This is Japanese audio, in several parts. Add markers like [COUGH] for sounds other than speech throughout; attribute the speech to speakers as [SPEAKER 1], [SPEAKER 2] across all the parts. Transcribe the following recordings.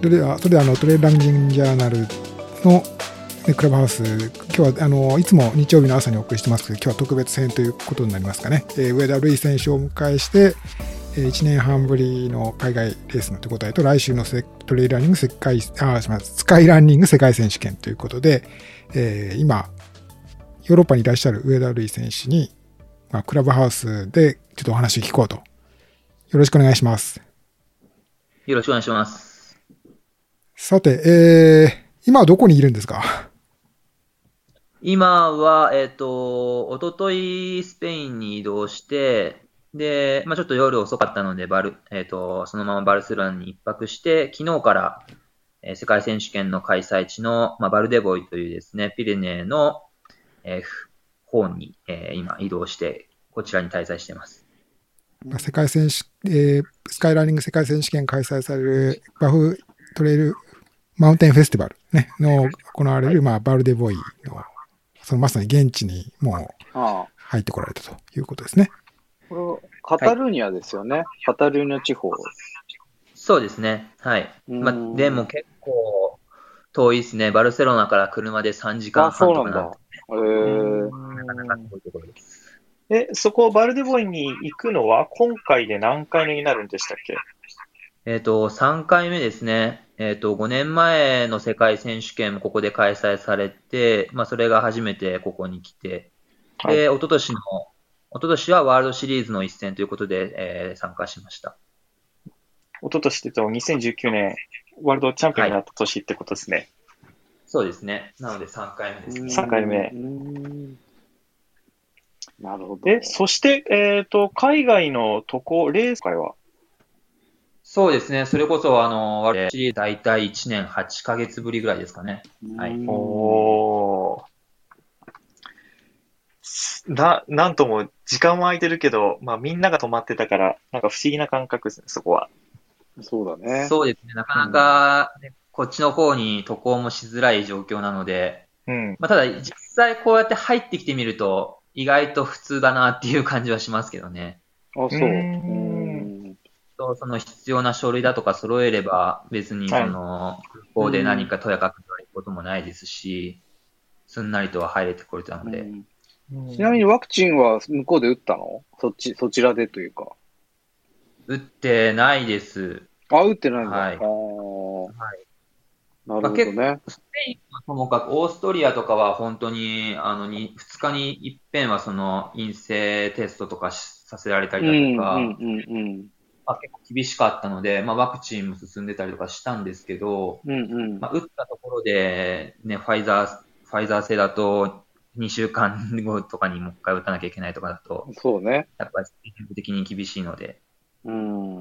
[SPEAKER 1] それでは、それではあのトレーランニングジャーナルの、クラブハウス、今日はあのいつも日曜日の朝にお送りしてますけど、今日は特別編ということになりますかね。えー、上田瑠衣選手をお迎えして、えー、1年半ぶりの海外レースの手応えと、来週のトレイランニング世界、あ、ません、スカイランニング世界選手権ということで、えー、今、ヨーロッパにいらっしゃる上田瑠衣選手に、まあ、クラブハウスでちょっとお話を聞こうと。よろしくお願いします。
[SPEAKER 2] よろしくお願いします。
[SPEAKER 1] さて、えー、今はどこにいるんですか？
[SPEAKER 2] 今は、えっ、ー、と、おとといスペインに移動して、で、まあ、ちょっと夜遅かったので、バル、えっ、ー、と、そのままバルセロナに一泊して、昨日から、えー、世界選手権の開催地の、まあ、バルデボイというですね、ピレネーの、えー、方に、えー、今移動して、こちらに滞在しています。
[SPEAKER 1] 世界選手、えー、スカイランニング世界選手権開催されるバフトレイルマウンテンフェスティバル、ね、の行われる、まあ、バルデボイのそのまさに現地にもう入ってこられたということですね。
[SPEAKER 3] これカタルーニャですよね、はい、カタルーニャ地方。
[SPEAKER 2] そうですね。はい。まあ、でも結構遠いですね。バルセロナから車で3時間半とかな。あ、そう
[SPEAKER 3] なんだ。へえ。え、そこ、バルデボイに行くのは今回で何回目になるんでしたっけ？
[SPEAKER 2] えっ、と、3回目ですね。えっ、ー、と、5年前の世界選手権もここで開催されて、まあ、それが初めてここに来て、はい、で、一昨年の、一昨年はワールドシリーズの一戦ということで、えー、参加しました。
[SPEAKER 3] 一昨年って言うと、2019年、ワールドチャンピオンになった年ってことですね。はい、
[SPEAKER 2] そうですね。なので3回目ですね。
[SPEAKER 3] 3回目。なるほど。で、そして、えっ、ー、と、海外のとこ、レース会は
[SPEAKER 2] そうですね。それこそ、あの、私、大体1年8ヶ月ぶりぐらいですかね。はい。お
[SPEAKER 3] な、なんとも、時間は空いてるけど、まあみんなが止まってたから、なんか不思議な感覚ですね、そこは。
[SPEAKER 1] そうだね。
[SPEAKER 2] そうですね。なかなか、ね、こっちの方に渡航もしづらい状況なので、うん。まあただ、実際こうやって入ってきてみると、意外と普通だなっていう感じはしますけどね。
[SPEAKER 3] あ、そう。うん
[SPEAKER 2] と、その必要な書類だとか揃えれば、別にその、空港で何かとやかく言われることもないですし、すんなりとは入れてこれたので。
[SPEAKER 3] ちなみにワクチンは向こうで打ったの？そっち、そちらでというか。
[SPEAKER 2] 打ってないです。
[SPEAKER 3] あ、打ってないんだ。
[SPEAKER 2] はい。
[SPEAKER 3] はい。なるほどね。
[SPEAKER 2] スペインはともかく、オーストリアとかは本当に、あの、に、2日に一遍はその陰性テストとかさせられたりだとか、うんうんうんうんまあ、結構厳しかったので、まあ、ワクチンも進んでたりとかしたんですけど、うんうんまあ、打ったところで、ね、ファイザー、ファイザー製だと、2週間後とかにもう一回打たなきゃいけないとかだと、
[SPEAKER 3] そうね。
[SPEAKER 2] やっぱり全部的に厳しいので。うん。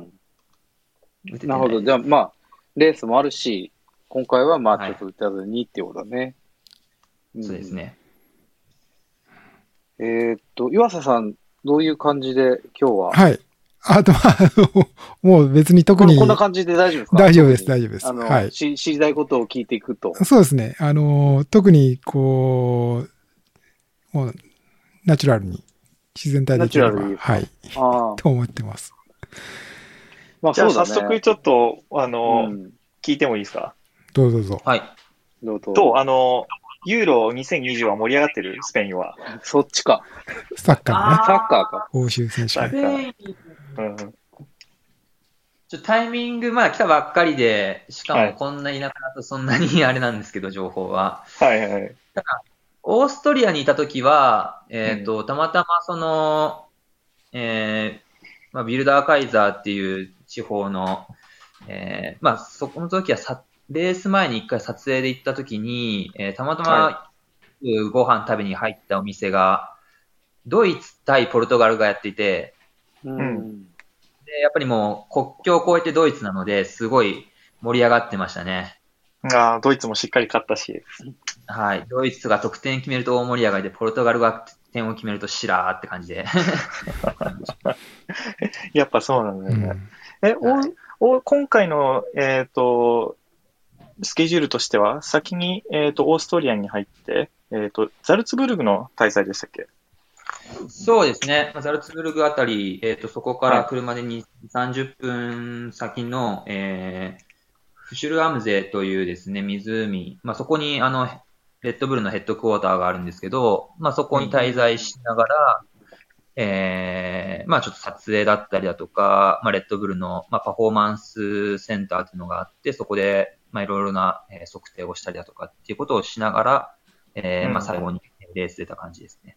[SPEAKER 3] なるほど。じゃあ、まあ、レースもあるし、今回はまあ、ちょっと打たずにっていうことだね。
[SPEAKER 2] はい、そうですね。
[SPEAKER 3] えー、っと、岩佐さん、どういう感じで今日は？
[SPEAKER 1] はい。あと、あの、もう別に特に。
[SPEAKER 3] こんな感じで大丈夫ですか？
[SPEAKER 1] 大丈夫です、大丈夫です。あ
[SPEAKER 3] の、はい、知りたいことを聞いていくと。
[SPEAKER 1] そうですね。あの、特に、こう、もう、ナチュラルに、自然体できれば、はい。あと思ってます。
[SPEAKER 3] まあ、じゃあ、早速ちょっと、あの、うん、聞いてもいいですか？
[SPEAKER 1] どうぞどうぞ。
[SPEAKER 2] はい。
[SPEAKER 3] どうぞ。と、あの、ユーロ2020は盛り上がってる？スペインは。そっちか。[LAUGHS]
[SPEAKER 1] サッカーね。
[SPEAKER 3] サッカーか。
[SPEAKER 1] 欧州選手権。
[SPEAKER 2] うん。ちょタイミング、まだ来たばっかりで、しかもこんな田舎だとそんなにあれなんですけど、情報は。
[SPEAKER 3] はいはい。ただ、
[SPEAKER 2] オーストリアにいたときは、えっ、ー、と、うん、たまたまその、えー、まあ、ビルダーカイザーっていう地方の、えー、まあ、そこの時はさ、レース前に一回撮影で行った時に、えー、たまたま、ご飯食べに入ったお店が、ドイツ対ポルトガルがやっていて、うん。で、やっぱりもう国境を越えてドイツなので、すごい盛り上がってましたね。
[SPEAKER 3] ああ、ドイツもしっかり勝ったし。
[SPEAKER 2] はい。ドイツが得点決めると大盛り上がりで、ポルトガルが点を決めるとシラーって感じで。[LAUGHS]
[SPEAKER 3] やっぱそうなんだよね。うん、え、はい、おお今回の、えっ、ー、と、スケジュールとしては、先に、えっ、ー、と、オーストリアに入って、えっ、ー、と、ザルツブルグの大祭でしたっけ？
[SPEAKER 2] そうですね。ザルツブルグあたり、えっ、ー、と、そこから車で2、はい、30分先の、えー、フシュルアムゼというですね、湖、まあ、そこに、あの、レッドブルのヘッドクォーターがあるんですけど、まあ、そこに滞在しながら、えー、まあちょっと撮影だったりだとか、まあレッドブルの、まあ、パフォーマンスセンターっていうのがあって、そこで、まあいろいろな、えー、測定をしたりだとかっていうことをしながら、えー、うん、まあ最後にレース出た感じですね。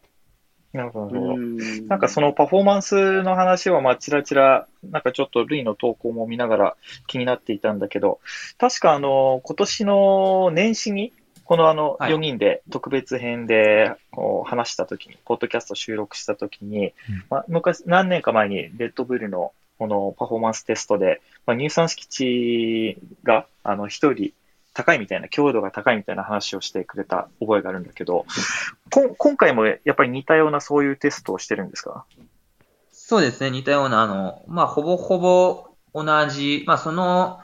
[SPEAKER 3] なるほど。なん。かそのパフォーマンスの話は、まあ、ちらちら、なんかちょっとルイの投稿も見ながら気になっていたんだけど、確かあの、今年の年始に、このあの、4人で特別編でこう話したときに、ポッドキャスト収録したときに、まあ、昔、何年か前にレッドブルのこのパフォーマンステストで、まあ、乳酸式値が、あの、一人高いみたいな、強度が高いみたいな話をしてくれた覚えがあるんだけど、こ今回もやっぱり似たようなそういうテストをしてるんですか？
[SPEAKER 2] そうですね、似たような、あの、まあ、ほぼほぼ同じ、まあ、その、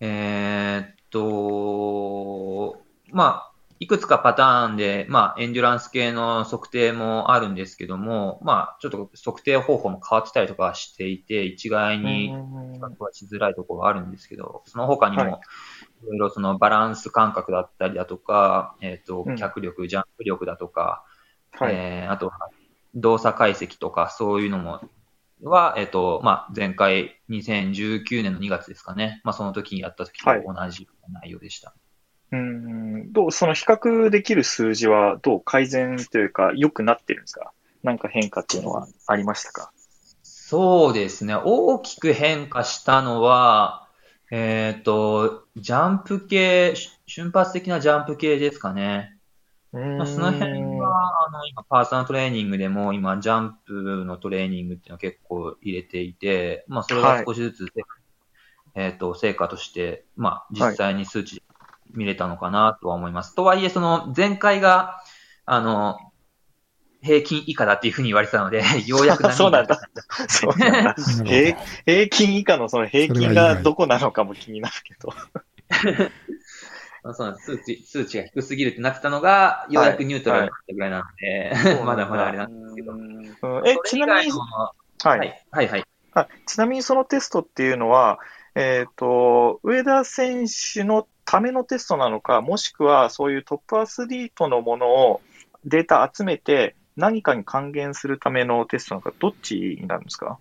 [SPEAKER 2] えー、っと、まあ、いくつかパターンで、まあ、エンデュランス系の測定もあるんですけども、まあ、ちょっと測定方法も変わってたりとかしていて、一概に比較はしづらいところがあるんですけど、その他にも、いろいろそのバランス感覚だったりだとか、えっ、ー、と、脚力、ジャンプ力だとか、はい、えー、あと、動作解析とか、そういうのも、は、えっ、ー、と、まあ、前回2019年の2月ですかね。まあ、その時にやった時と同じ内容でした。はい
[SPEAKER 3] うん、どう、その比較できる数字はどう改善というか、良くなってるんですか？なんか変化っていうのはありましたか？
[SPEAKER 2] そうですね。大きく変化したのは、えっ、ー、と、ジャンプ系、瞬発的なジャンプ系ですかね。まあ、その辺は、あの、今、パーソナルトレーニングでも、今、ジャンプのトレーニングっていうのを結構入れていて、まあ、それが少しずつ、はい、えっ、と、成果として、まあ、実際に数値見れたのかなとは思います。とはいえ、その前回が、あの、平均以下だっていうふうに言われてたので、[LAUGHS] ようやく
[SPEAKER 3] そうなんだ。そうなんだ平。平均以下のその平均がどこなのかも気になるけど。
[SPEAKER 2] そうなん数値、数値が低すぎるってなってたのが、ようやくニュートラルになったぐらいなので、はい、[LAUGHS] まだまだあれなんですけど。
[SPEAKER 3] え、ちなみに、
[SPEAKER 2] はい、はい、はい、はい。
[SPEAKER 3] ちなみにそのテストっていうのは、えっ、ー、と、上田選手のためのテストなのか、もしくはそういうトップアスリートのものをデータ集めて何かに還元するためのテストなのか、どっちになるんですか？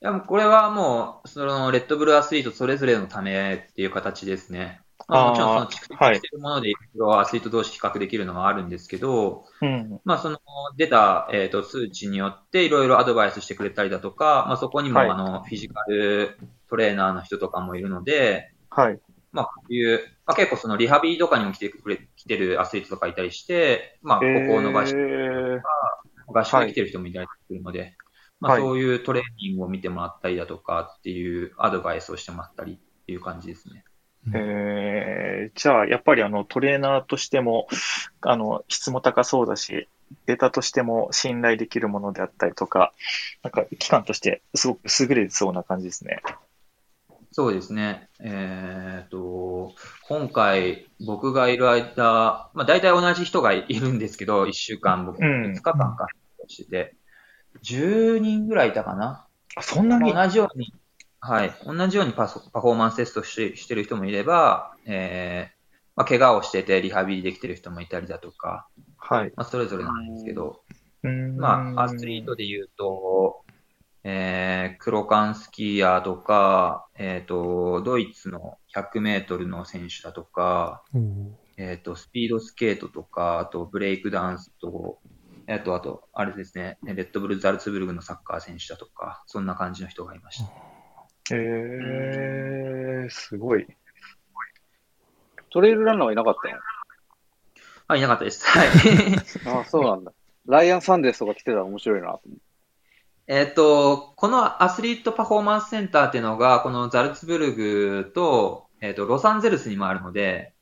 [SPEAKER 2] いや、これはもう、その、レッドブルアスリートそれぞれのためっていう形ですね。まあ、もちろんその蓄積しているもので、アスリート同士比較できるのはあるんですけど、うん、まあその出た、えーと、数値によっていろいろアドバイスしてくれたりだとか、まあそこにも、はい、あのフィジカルトレーナーの人とかもいるので、
[SPEAKER 3] はい。
[SPEAKER 2] まあ、こういう、まあ、結構そのリハビリとかにも来てくれ、来てるアスリートとかいたりして、まあ、ここを伸ばしてとか、合宿で来てる人もいたりするので、はい、まあ、そういうトレーニングを見てもらったりだとかっていうアドバイスをしてもらったりっていう感じですね。
[SPEAKER 3] えー、じゃあ、やっぱりあのトレーナーとしても、あの、質も高そうだし、データとしても信頼できるものであったりとか、なんか機関としてすごく優れそうな感じですね。
[SPEAKER 2] そうですね。えっ、と、今回僕がいる間、まあ大体同じ人がいるんですけど、1週間僕、5日間かしてて、10人ぐらいいたかな。
[SPEAKER 3] そんなに？
[SPEAKER 2] 同じように、はい。同じようにパパフォーマンステストししてる人もいれば、えー、まあ、怪我をしててリハビリできてる人もいたりだとか、
[SPEAKER 3] はい。
[SPEAKER 2] まあ、それぞれなんですけど、まあ、アスリートで言うと、えー、クロカンスキーヤーとか、えっ、ー、と、ドイツの100メートルの選手だとか、えっ、ー、と、スピードスケートとか、あとブレイクダンスと、えっ、と、あと、あれですね、レッドブル・ザルツブルグのサッカー選手だとか、そんな感じの人がいました。
[SPEAKER 3] へえー、すごい。
[SPEAKER 4] トレイルランナーはいなかったの？
[SPEAKER 2] あ、いなかったです。はい。
[SPEAKER 4] あそうなんだ。ライアン・サンデスとか来てたら面白いなと思って。
[SPEAKER 2] えっ、と、このアスリートパフォーマンスセンターっていうのが、このザルツブルグと、えっ、ー、と、ロサンゼルスにもあるので、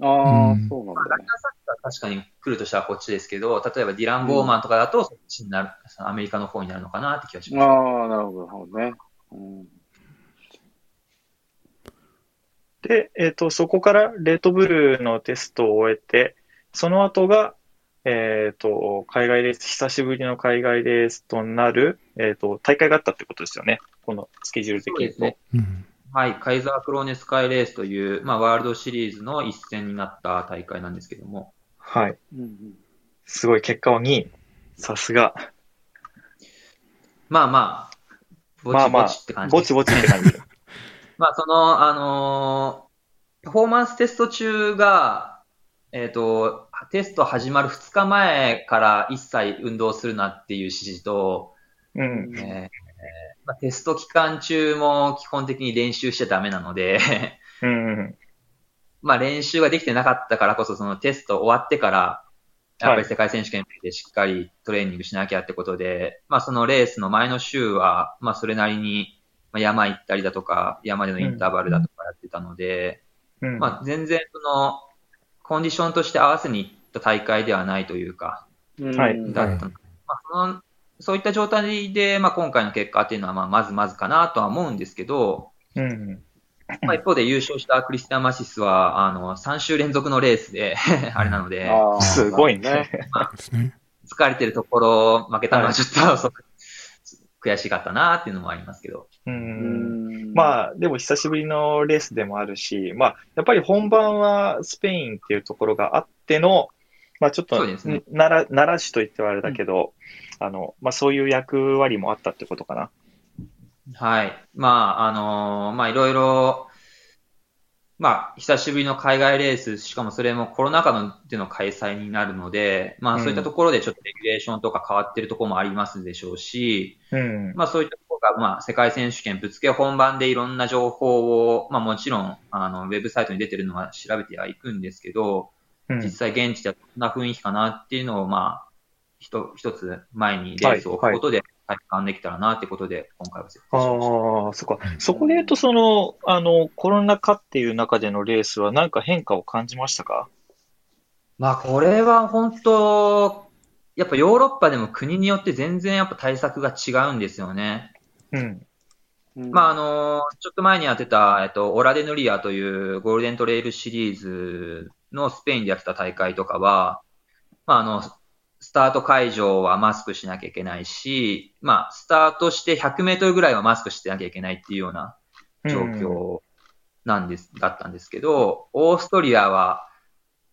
[SPEAKER 4] ああ、うん、そうなんだ、ね。ラサンデスは
[SPEAKER 2] 確かに来るとしたらこっちですけど、例えばディラン・ボーマンとかだと、そっちになる、うん、アメリカの方になるのかなって気がします。
[SPEAKER 4] ああ、なるほどね。うん
[SPEAKER 3] で、えっ、ー、と、そこからレートブルーのテストを終えて、その後が、えっ、ー、と、海外レース、久しぶりの海外レースとなる、えっ、ー、と、大会があったってことですよね。このスケジュール的に
[SPEAKER 2] ね。はい、カイザークローネスカイレースという、まあ、ワールドシリーズの一戦になった大会なんですけども、
[SPEAKER 3] はい。
[SPEAKER 4] うんうん
[SPEAKER 3] すごい結果を2位。さすが。
[SPEAKER 2] まあまあ、ぼちぼ
[SPEAKER 3] まあまあ
[SPEAKER 2] ちって感、じ
[SPEAKER 3] ぼちぼちって感じ。[LAUGHS]
[SPEAKER 2] まあ、その、あのーパフォーマンステスト中が、えっ、と、テスト始まる2日前から一切運動するなっていう指示と、
[SPEAKER 3] うん。
[SPEAKER 2] えーまあ、テスト期間中も基本的に練習しちゃダメなので、
[SPEAKER 3] うん。[LAUGHS]
[SPEAKER 2] まあ練習ができてなかったからこそ、そのテスト終わってから、やっぱり世界選手権でしっかりトレーニングしなきゃってことで、まあそのレースの前の週は、まあそれなりにまあ山行ったりだとか、山でのインターバルだとかやってたので、
[SPEAKER 3] うん。
[SPEAKER 2] まあ全然その、コンディションとして合わせに行った大会ではないというか、
[SPEAKER 3] はい
[SPEAKER 4] うん
[SPEAKER 2] だったのでまあその、そういった状態で、まあ今回の結果っていうのは、まあまずまずかなとは思うんですけど、
[SPEAKER 3] うん。
[SPEAKER 2] まあ、一方で優勝したクリスティアン・マシスは、あの、3週連続のレースで、[LAUGHS] あれなので、
[SPEAKER 3] すごいね。
[SPEAKER 1] ですね。
[SPEAKER 2] 疲れてるところ、負けたのはちょっと、そう悔しかったなっていうのもありますけど。
[SPEAKER 3] う。
[SPEAKER 4] うんん
[SPEAKER 3] まあ、でも久しぶりのレースでもあるし、まあ、やっぱり本番はスペインっていうところがあっての、まあちょっと、
[SPEAKER 2] ね
[SPEAKER 3] なら、奈良市と言ってはあれだけど、あの、まあそういう役割もあったってことかな。
[SPEAKER 2] はい。まあ、あのまあ、いろいろ、まあ、久しぶりの海外レース、しかもそれもコロナ禍のでの開催になるので、まあ、そういったところでちょっとレギュレーションとか変わってるところもありますでしょうし、
[SPEAKER 3] うん。
[SPEAKER 2] まあそういったところが、まあ世界選手権ぶつけ本番でいろんな情報を、まあもちろん、あの、ウェブサイトに出てるのは調べてはいくんですけど、
[SPEAKER 3] うん。
[SPEAKER 2] 実際現地ではどんな雰囲気かなっていうのを、まあ、ひと一つ前にレースを置くことで体感できたらなってことで、今回は設定しました。
[SPEAKER 3] ああ、そっか。そこで言うと、その、あの、コロナ禍っていう中でのレースは何か変化を感じましたか？
[SPEAKER 2] まあこれは本当、やっぱヨーロッパでも国によって全然やっぱ対策が違うんですよね。
[SPEAKER 3] うん。
[SPEAKER 2] まあ、あの、ちょっと前にやってた、えっと、オラデヌリアというゴールデントレイルシリーズのスペインでやってた大会とかは、まあ、あの、スタート会場はマスクしなきゃいけないし、まあ、スタートして100メートルぐらいはマスクしてなきゃいけないっていうような状況なんです、だったんですけど、オーストリアは、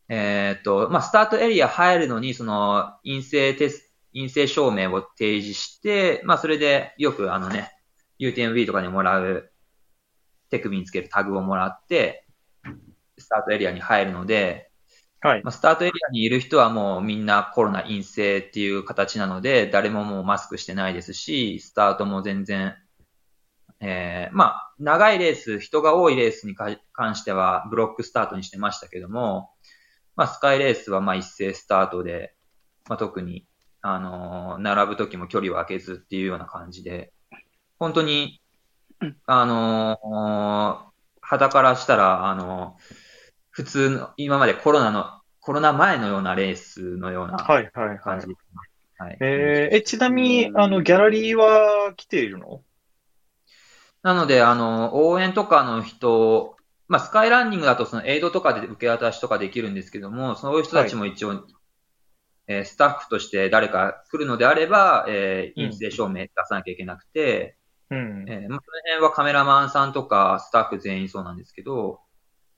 [SPEAKER 2] えっと、まあ、スタートエリア入るのに、その、陰性テス陰性証明を提示して、まあ、それでよくあのね、UTMB とかにもらう手首につけるタグをもらって、スタートエリアに入るので、
[SPEAKER 3] はい。
[SPEAKER 2] まあ、スタートエリアにいる人はもうみんなコロナ陰性っていう形なので、誰ももうマスクしてないですし、スタートも全然、えー、まあ、長いレース、人が多いレースにか関してはブロックスタートにしてましたけども、まあ、スカイレースはまあ一斉スタートで、まあ、特に、あのー並ぶ時も距離を空けずっていうような感じで、本当に、あのー肌からしたら、あのー普通の、今までコロナの、コロナ前のようなレースのような
[SPEAKER 3] はい、はい、はい
[SPEAKER 2] 感じ。。はい。
[SPEAKER 3] えー、え、ちなみに、あの、ギャラリーは来ているの？
[SPEAKER 2] なので、あの、応援とかの人、まあ、スカイランニングだとそのエイドとかで受け渡しとかできるんですけども、そういう人たちも一応、えースタッフとして誰か来るのであれば、えー
[SPEAKER 3] うん
[SPEAKER 2] 陰性証明出さなきゃいけなくて、
[SPEAKER 3] うん。
[SPEAKER 2] えーまあ、その辺はカメラマンさんとかスタッフ全員そうなんですけど、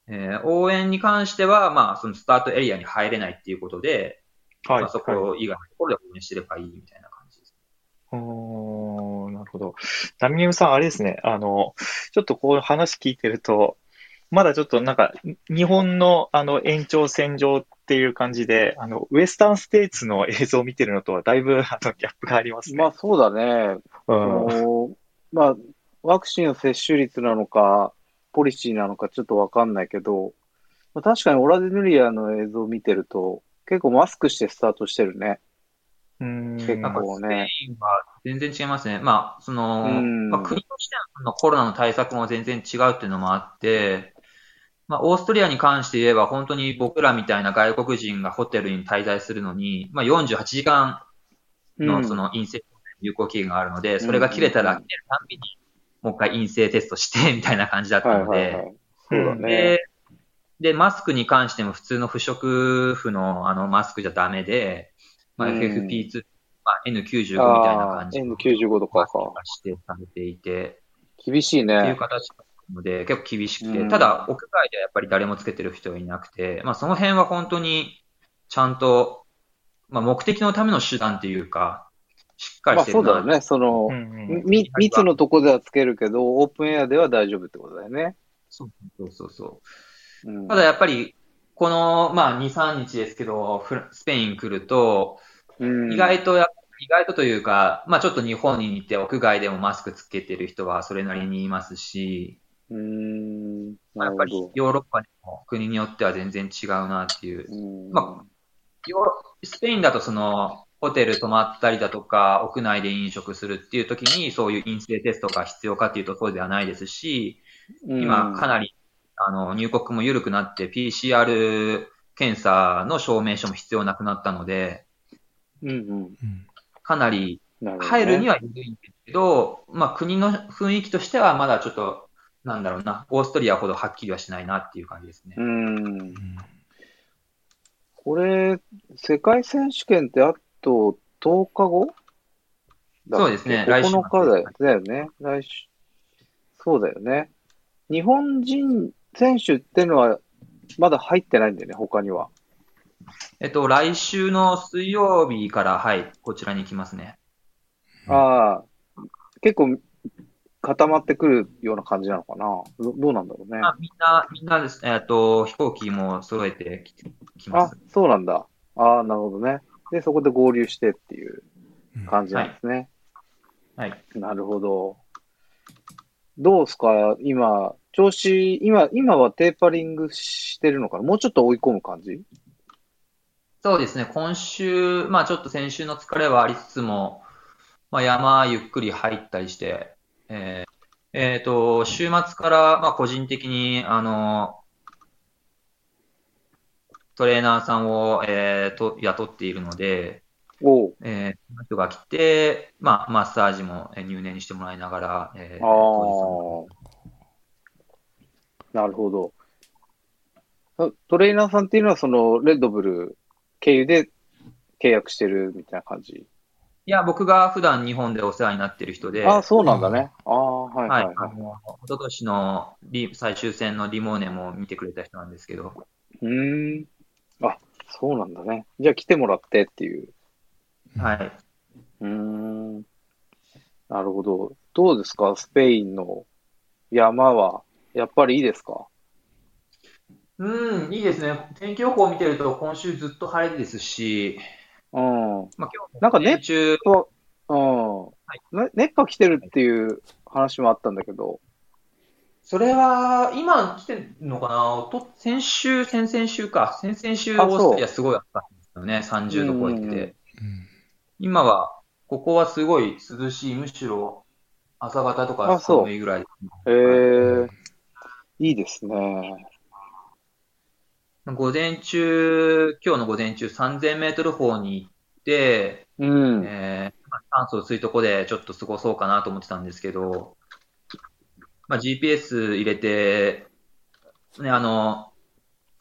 [SPEAKER 2] えー応援に関しては、まあ、そのスタートエリアに入れないっていうことで、
[SPEAKER 3] はい。
[SPEAKER 2] まあ、そこ以外のところで応援してればいいみたいな感じです。
[SPEAKER 3] おーなるほど。ダミエムさん、あれですね。あの、ちょっとこう話聞いてると、まだちょっとなんか、日本のあの延長線上っていう感じで、あの、ウエスタンステーツの映像を見てるのとはだいぶあのギャップがありますね。
[SPEAKER 4] まあそうだね。
[SPEAKER 3] うん。
[SPEAKER 4] あのまあ、ワクチンの接種率なのか、ポリシーなのかちょっとわかんないけど、まあ、確かにオラデヌリアの映像を見てると、結構マスクしてスタートしてるね。
[SPEAKER 3] うん
[SPEAKER 4] 結
[SPEAKER 2] なんかスペ
[SPEAKER 4] 構ね。
[SPEAKER 2] インは全然違いますね。まあ、その、
[SPEAKER 4] うん
[SPEAKER 2] まあ、国としてのコロナの対策も全然違うっていうのもあって、まあ、オーストリアに関して言えば、本当に僕らみたいな外国人がホテルに滞在するのに、まあ、48時間のその陰性有効期限があるので、それが切れたら
[SPEAKER 4] うん
[SPEAKER 2] 切れるたんびに、もう一回陰性テストして、[LAUGHS] みたいな感じだった
[SPEAKER 4] はい
[SPEAKER 2] ので、
[SPEAKER 4] はいはい。そうだね。
[SPEAKER 2] で、で、マスクに関しても普通の不織布のあのマスクじゃダメで、まあ、
[SPEAKER 4] うん
[SPEAKER 2] FFP2、まあ、N95 みたいな感じの
[SPEAKER 4] N95 とかか。
[SPEAKER 2] 指定されていて、
[SPEAKER 4] 厳しい
[SPEAKER 2] っていう
[SPEAKER 4] ね。
[SPEAKER 2] 形ので、結構厳しくて、
[SPEAKER 4] うん
[SPEAKER 2] ただ、屋外ではやっぱり誰もつけてる人はいなくて、まあ、その辺は本当に、ちゃんと、まあ、目的のための手段っていうか、しっかり
[SPEAKER 4] まあ
[SPEAKER 2] してるな。
[SPEAKER 4] そうだよね。その
[SPEAKER 3] う、ん
[SPEAKER 4] み密のとこではつけるけど、オープンエアでは大丈夫ってことだよね。
[SPEAKER 2] そうそうそう。
[SPEAKER 4] うん
[SPEAKER 2] ただやっぱり、この、まあ、2、3日ですけど、スペイン来ると、
[SPEAKER 4] うん
[SPEAKER 2] 意外とや、意外とというか、まあちょっと日本に似て屋外でもマスクつけてる人はそれなりにいますし、
[SPEAKER 4] うーん。
[SPEAKER 2] まあやっぱり。ヨーロッパでも国によっては全然違うなっていう。
[SPEAKER 4] うん
[SPEAKER 2] まヨーロスペインだとその、ホテル泊まったりだとか、屋内で飲食するっていう時に、そういう陰性テストが必要かっていうとそうではないですし、今かなり、あの、入国も緩くなって PCR 検査の証明書も必要なくなったので、
[SPEAKER 4] うんうん。
[SPEAKER 1] うん
[SPEAKER 2] かなり入るには緩いんですけど、まあ国の雰囲気としてはまだちょっと、なんだろうな、オーストリアほどはっきりはしないなっていう感じですね。
[SPEAKER 4] うん。これ、世界選手権ってあと10日後？
[SPEAKER 2] そうですね来週
[SPEAKER 4] 9日だよだよね。来週。そうだよね。日本人選手ってのはまだ入ってないんだよね、他には。
[SPEAKER 2] えっと、来週の水曜日から、はい、こちらに来ますね。
[SPEAKER 4] ああ、結構固まってくるような感じなのかな。どどうなんだろうね。
[SPEAKER 2] まあ、みんな、みんなです、えっと、飛行機も揃えてききま
[SPEAKER 4] あ
[SPEAKER 2] す。、
[SPEAKER 4] そうなんだ。ああ、なるほどね。で、そこで合流してっていう感じなんですね。
[SPEAKER 2] はい。
[SPEAKER 4] なるほど。どうですか？今、調子、今、今はテーパリングしてるのかな？もうちょっと追い込む感じ？
[SPEAKER 2] そうですね、今週、まあちょっと先週の疲れはありつつも、まあ山ゆっくり入ったりして、えーえーと、週末から、まあ個人的に、あの、トレーナーさんを、えーと、雇っているので、
[SPEAKER 4] おう。
[SPEAKER 2] えー、その人が来て、まあ、マッサージもえー入念にしてもらいながら、えー
[SPEAKER 4] あ。なるほど。あトレーナーさんっていうのは、その、レッドブル経由で契約してるみたいな感じ？
[SPEAKER 2] 日いや、僕が普段日本でお世話になっている人で、
[SPEAKER 4] ああ、そうなんだね。ああ、はい
[SPEAKER 2] はい、
[SPEAKER 4] はいはい。
[SPEAKER 2] あの、一昨年のリ最終戦のリモーネも見てくれた人なんですけど、
[SPEAKER 4] うーん。あ、そうなんだね。じゃあ来てもらってっていう。
[SPEAKER 2] はい。
[SPEAKER 4] うーん。なるほど。どうですか？スペインの山は。やっぱりいいですか？
[SPEAKER 2] うん、いいですね。天気予報を見てると、今週ずっと晴れですし、
[SPEAKER 4] うん。
[SPEAKER 2] まあ、今日も
[SPEAKER 4] なんかね
[SPEAKER 2] 午前中、
[SPEAKER 4] と、うん。ね熱波来てるっていう話もあったんだけど。
[SPEAKER 2] それは、今来てるのかな？と先週、先々週か。先々週、オーストリアすごい暑かったんですよね。30度超えてて。今は、ここはすごい涼しい。むしろ、朝方とか
[SPEAKER 4] あそう
[SPEAKER 2] 寒いぐらい。
[SPEAKER 4] へえ、いいですね。
[SPEAKER 2] 午前中、今日の午前中3000メートル方に行って、
[SPEAKER 4] うん。
[SPEAKER 2] えーまあ酸素薄いとこでちょっと過ごそうかなと思ってたんですけど、まあ、GPS 入れて、ね、あの、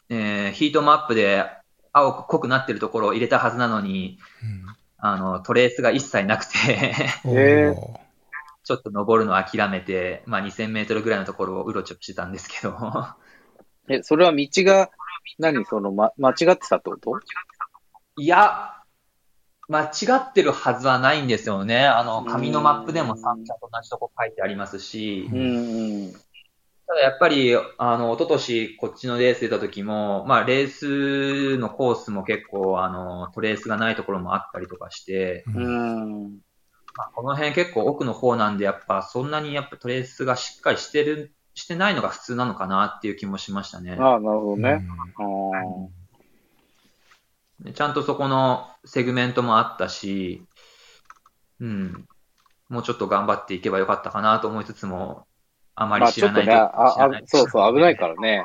[SPEAKER 2] えーヒートマップで青く濃くなってるところを入れたはずなのに、あの、トレースが一切なくて、
[SPEAKER 1] うん
[SPEAKER 4] へー。
[SPEAKER 1] おー
[SPEAKER 2] ちょっと登るのを諦めて、まあ、2000メートルぐらいのところをうろちょろしてたんですけど、
[SPEAKER 4] え、それは道が、何その、ま、間違ってたってこと？
[SPEAKER 2] いや、間違ってるはずはないんですよね。あの、紙のマップでも三茶と同じとこ書いてありますし、
[SPEAKER 4] うんうん。
[SPEAKER 2] ただやっぱり、あの、一昨年こっちのレース出た時も、まあ、レースのコースも結構、あの、トレースがないところもあったりとかして、
[SPEAKER 4] うん。
[SPEAKER 2] まあ、この辺結構奥の方なんで、やっぱそんなにやっぱトレースがしっかりしてる、してないのが普通なのかなっていう気もしましたね。
[SPEAKER 4] ああ、なるほどね。あ
[SPEAKER 2] でちゃんとそこのセグメントもあったし、うん、もうちょっと頑張っていけばよかったかなと思いつつも、あまり知らない
[SPEAKER 4] あちょっとね、あ、あそうそう、危ないからね。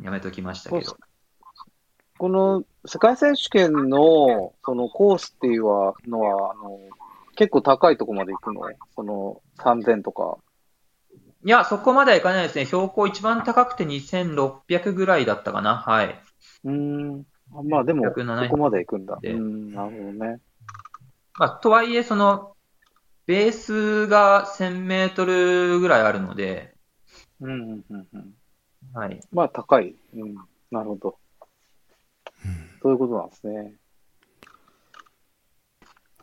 [SPEAKER 2] やめときましたけど。
[SPEAKER 4] この世界選手権の、そのコースっていうのは、あの、結構高いとこまで行くの？その3000とか。
[SPEAKER 2] いや、そこまではいかないですね。標高一番高くて2600ぐらいだったかな。はい。
[SPEAKER 4] うーん。あまあでも、そ
[SPEAKER 2] 170
[SPEAKER 4] こまで行くんだ。う
[SPEAKER 2] で
[SPEAKER 4] ん、なるほどね。
[SPEAKER 2] まあ、とはいえ、その、ベースが1000メートルぐらいあるので、
[SPEAKER 4] うんうんうんうん。
[SPEAKER 2] はい。
[SPEAKER 4] まあ、高い。うん。なるほど。
[SPEAKER 1] うん
[SPEAKER 4] そういうことなんですね。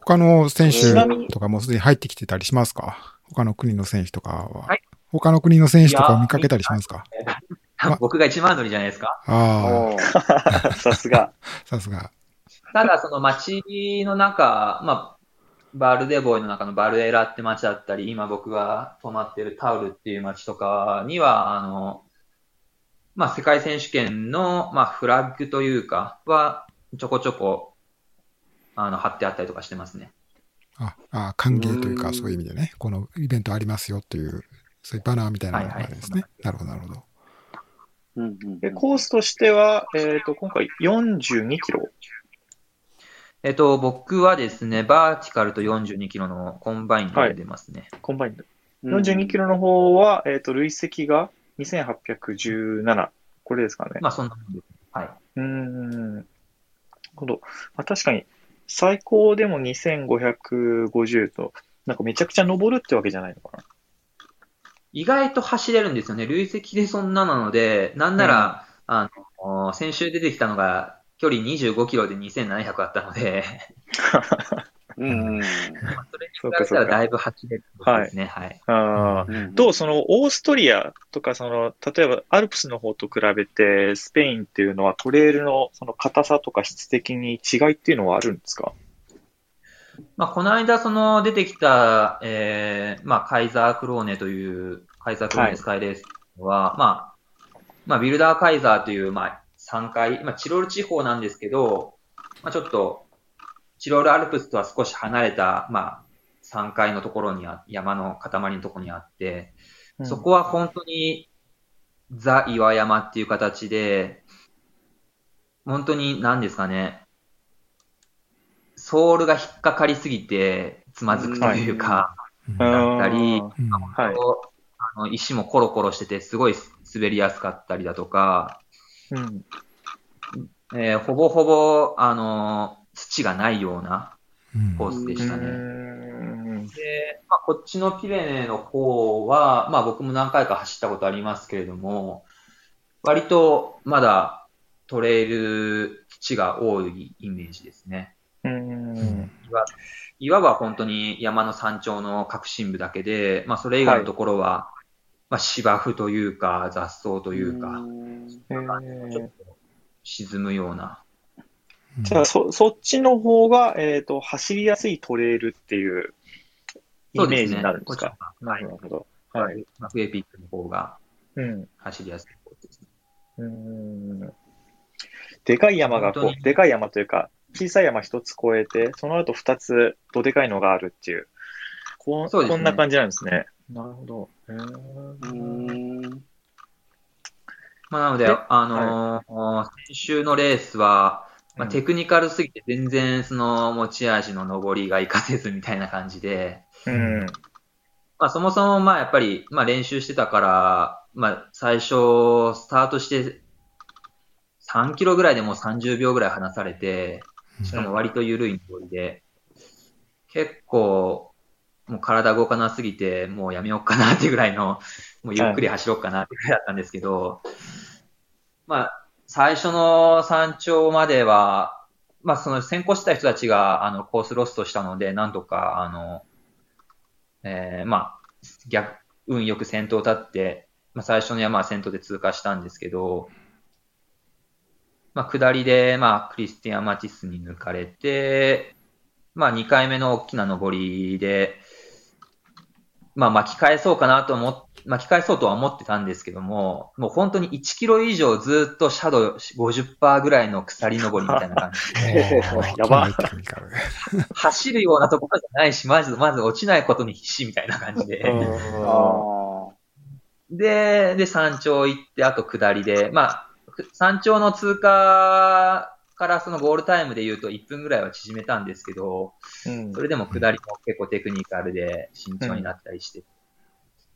[SPEAKER 1] 他の選手とかもすでに入ってきてたりしますか？他の国の選手とかは。
[SPEAKER 2] はい
[SPEAKER 1] 他の国の選手とかを見かけたりしますか？あ
[SPEAKER 2] 僕が一番乗りじゃないですか？
[SPEAKER 1] あ
[SPEAKER 4] おー [LAUGHS]
[SPEAKER 3] さすが。
[SPEAKER 1] あ、さすが。
[SPEAKER 2] ただ、その街の中、まあ、バルデボイの中のバルエラって街だったり、今僕が泊まってるタウルっていう街とかには、あの、まあ、世界選手権の、まあ、フラッグというか、は、ちょこちょこ、あの、貼ってあったりとかしてますね。
[SPEAKER 1] ああ、歓迎というか、
[SPEAKER 4] うん
[SPEAKER 1] そういう意味でね、このイベントありますよという、そういうバナーみたいなのがあ
[SPEAKER 2] はいはい
[SPEAKER 1] るんですね。なるほど、なるほど。
[SPEAKER 4] うんうん
[SPEAKER 3] でコースとしては、えっ、と、今回42キロ。
[SPEAKER 2] えっと、僕はですね、バーティカルと42キロのコンバインで出ますね。
[SPEAKER 3] コンバインド。
[SPEAKER 4] うん
[SPEAKER 3] 42キロの方は、えっ、と、累積が2817。これですかね。
[SPEAKER 2] まあ、そんなもんです。はい。
[SPEAKER 3] うーん。なるほど。まあ、確かに、最高でも2550と、なんかめちゃくちゃ登るってわけじゃないのかな。
[SPEAKER 2] 意外と走れるんですよね。累積でそんななので、なんなら、あの、先週出てきたのが、距離25キロで2700あったので、[LAUGHS]
[SPEAKER 4] うんうん [LAUGHS]
[SPEAKER 2] それに比べたらだいぶ走れるですね。はい。
[SPEAKER 3] あー
[SPEAKER 4] うん。
[SPEAKER 3] どうその、オーストリアとか、その、例えば、アルプスの方と比べて、スペインっていうのは、トレイルの、その、硬さとか質的に違いっていうのはあるんですか？
[SPEAKER 2] まあ、この間、その、出てきた、えー、まあ、カイザークローネという、カイザークローネスカイレースは、まあ、まあ、ビルダーカイザーという、まあ、3階、まあ、チロール地方なんですけど、まあ、ちょっと、チロールアルプスとは少し離れた、まあ、3階のところにあ、山の塊のところにあって、そこは本当に、ザ・岩山っていう形で、本当に何ですかね、ソールが引っかかりすぎて、つまずくというか、だったり
[SPEAKER 1] うん
[SPEAKER 3] はい。
[SPEAKER 2] あの石もコロコロしてて、すごい滑りやすかったりだとか、
[SPEAKER 3] うん。
[SPEAKER 2] えーほぼほぼ、あの、土がないような
[SPEAKER 1] うん
[SPEAKER 2] コースでした
[SPEAKER 3] う
[SPEAKER 2] ね。
[SPEAKER 3] ん
[SPEAKER 2] で、まあ、こっちのピレネーの方は、まあ僕も何回か走ったことありますけれども、割とまだトレイル土が多いイメージですね。
[SPEAKER 3] うん。
[SPEAKER 2] 岩岩は本当に山の山頂の核心部だけで、まあそれ以外のところは、まあ芝生というか雑草というか、
[SPEAKER 3] え
[SPEAKER 2] ちょ
[SPEAKER 3] ー
[SPEAKER 2] っと沈むような。
[SPEAKER 3] じゃあ、そ、そっちの方が、えっ、と、走りやすいトレイルっていうイメージになるんですか？
[SPEAKER 2] こっち
[SPEAKER 3] なるほど。
[SPEAKER 2] は
[SPEAKER 3] はいい。。
[SPEAKER 2] まあ、フエピックの方が
[SPEAKER 3] うん。
[SPEAKER 2] 走りやすい方ですね。
[SPEAKER 3] うん。でかい山がこう、でかい山というか、小さい山一つ越えて、その後二つ、どでかいのがあるっていう、こう
[SPEAKER 2] そうですね
[SPEAKER 3] こんな感じなんですね。なるほど。へ
[SPEAKER 4] う
[SPEAKER 3] ー
[SPEAKER 4] ん。
[SPEAKER 2] まあ、なので、
[SPEAKER 3] え
[SPEAKER 2] あのー先週のレースは、まあ、
[SPEAKER 3] うん
[SPEAKER 2] テクニカルすぎて全然その持ち味の上りが活かせずみたいな感じで、
[SPEAKER 3] うん。
[SPEAKER 2] まあそもそもまあやっぱり、まあ練習してたから、まあ最初スタートして3キロぐらいでもう30秒ぐらい離されて、しかも割と緩い上りで、結構もう体動かなすぎて、もうやめようかなっていうぐらいの、[LAUGHS] もうゆっくり走ろうかなっていうぐらいだったんですけど、まあ最初の山頂までは、まあその先行した人たちがあのコースロストしたので、なんとかあの、えーまあ、逆、運よく先頭立って、まあ、最初の山は先頭で通過したんですけど、まあ、下りで、まあ、クリスティアン・マティスに抜かれて、まあ、2回目の大きな上りで、まあ、巻き返そうかなと思っ、巻き返そうとは思ってたんですけども、もう本当に1キロ以上ずっとシャドウ50%ぐらいの鎖上りみたいな感じで、[LAUGHS]
[SPEAKER 3] やば。[LAUGHS]
[SPEAKER 2] 走るようなところじゃないし、まず、まず落ちないことに必死みたいな感じで。で、で、山頂行って、あと下りで、まあ、く山頂の通過からそのゴールタイムで言うと1分ぐらいは縮めたんですけど、
[SPEAKER 3] うん
[SPEAKER 2] それでも下りも結構テクニカルで慎重になったりして。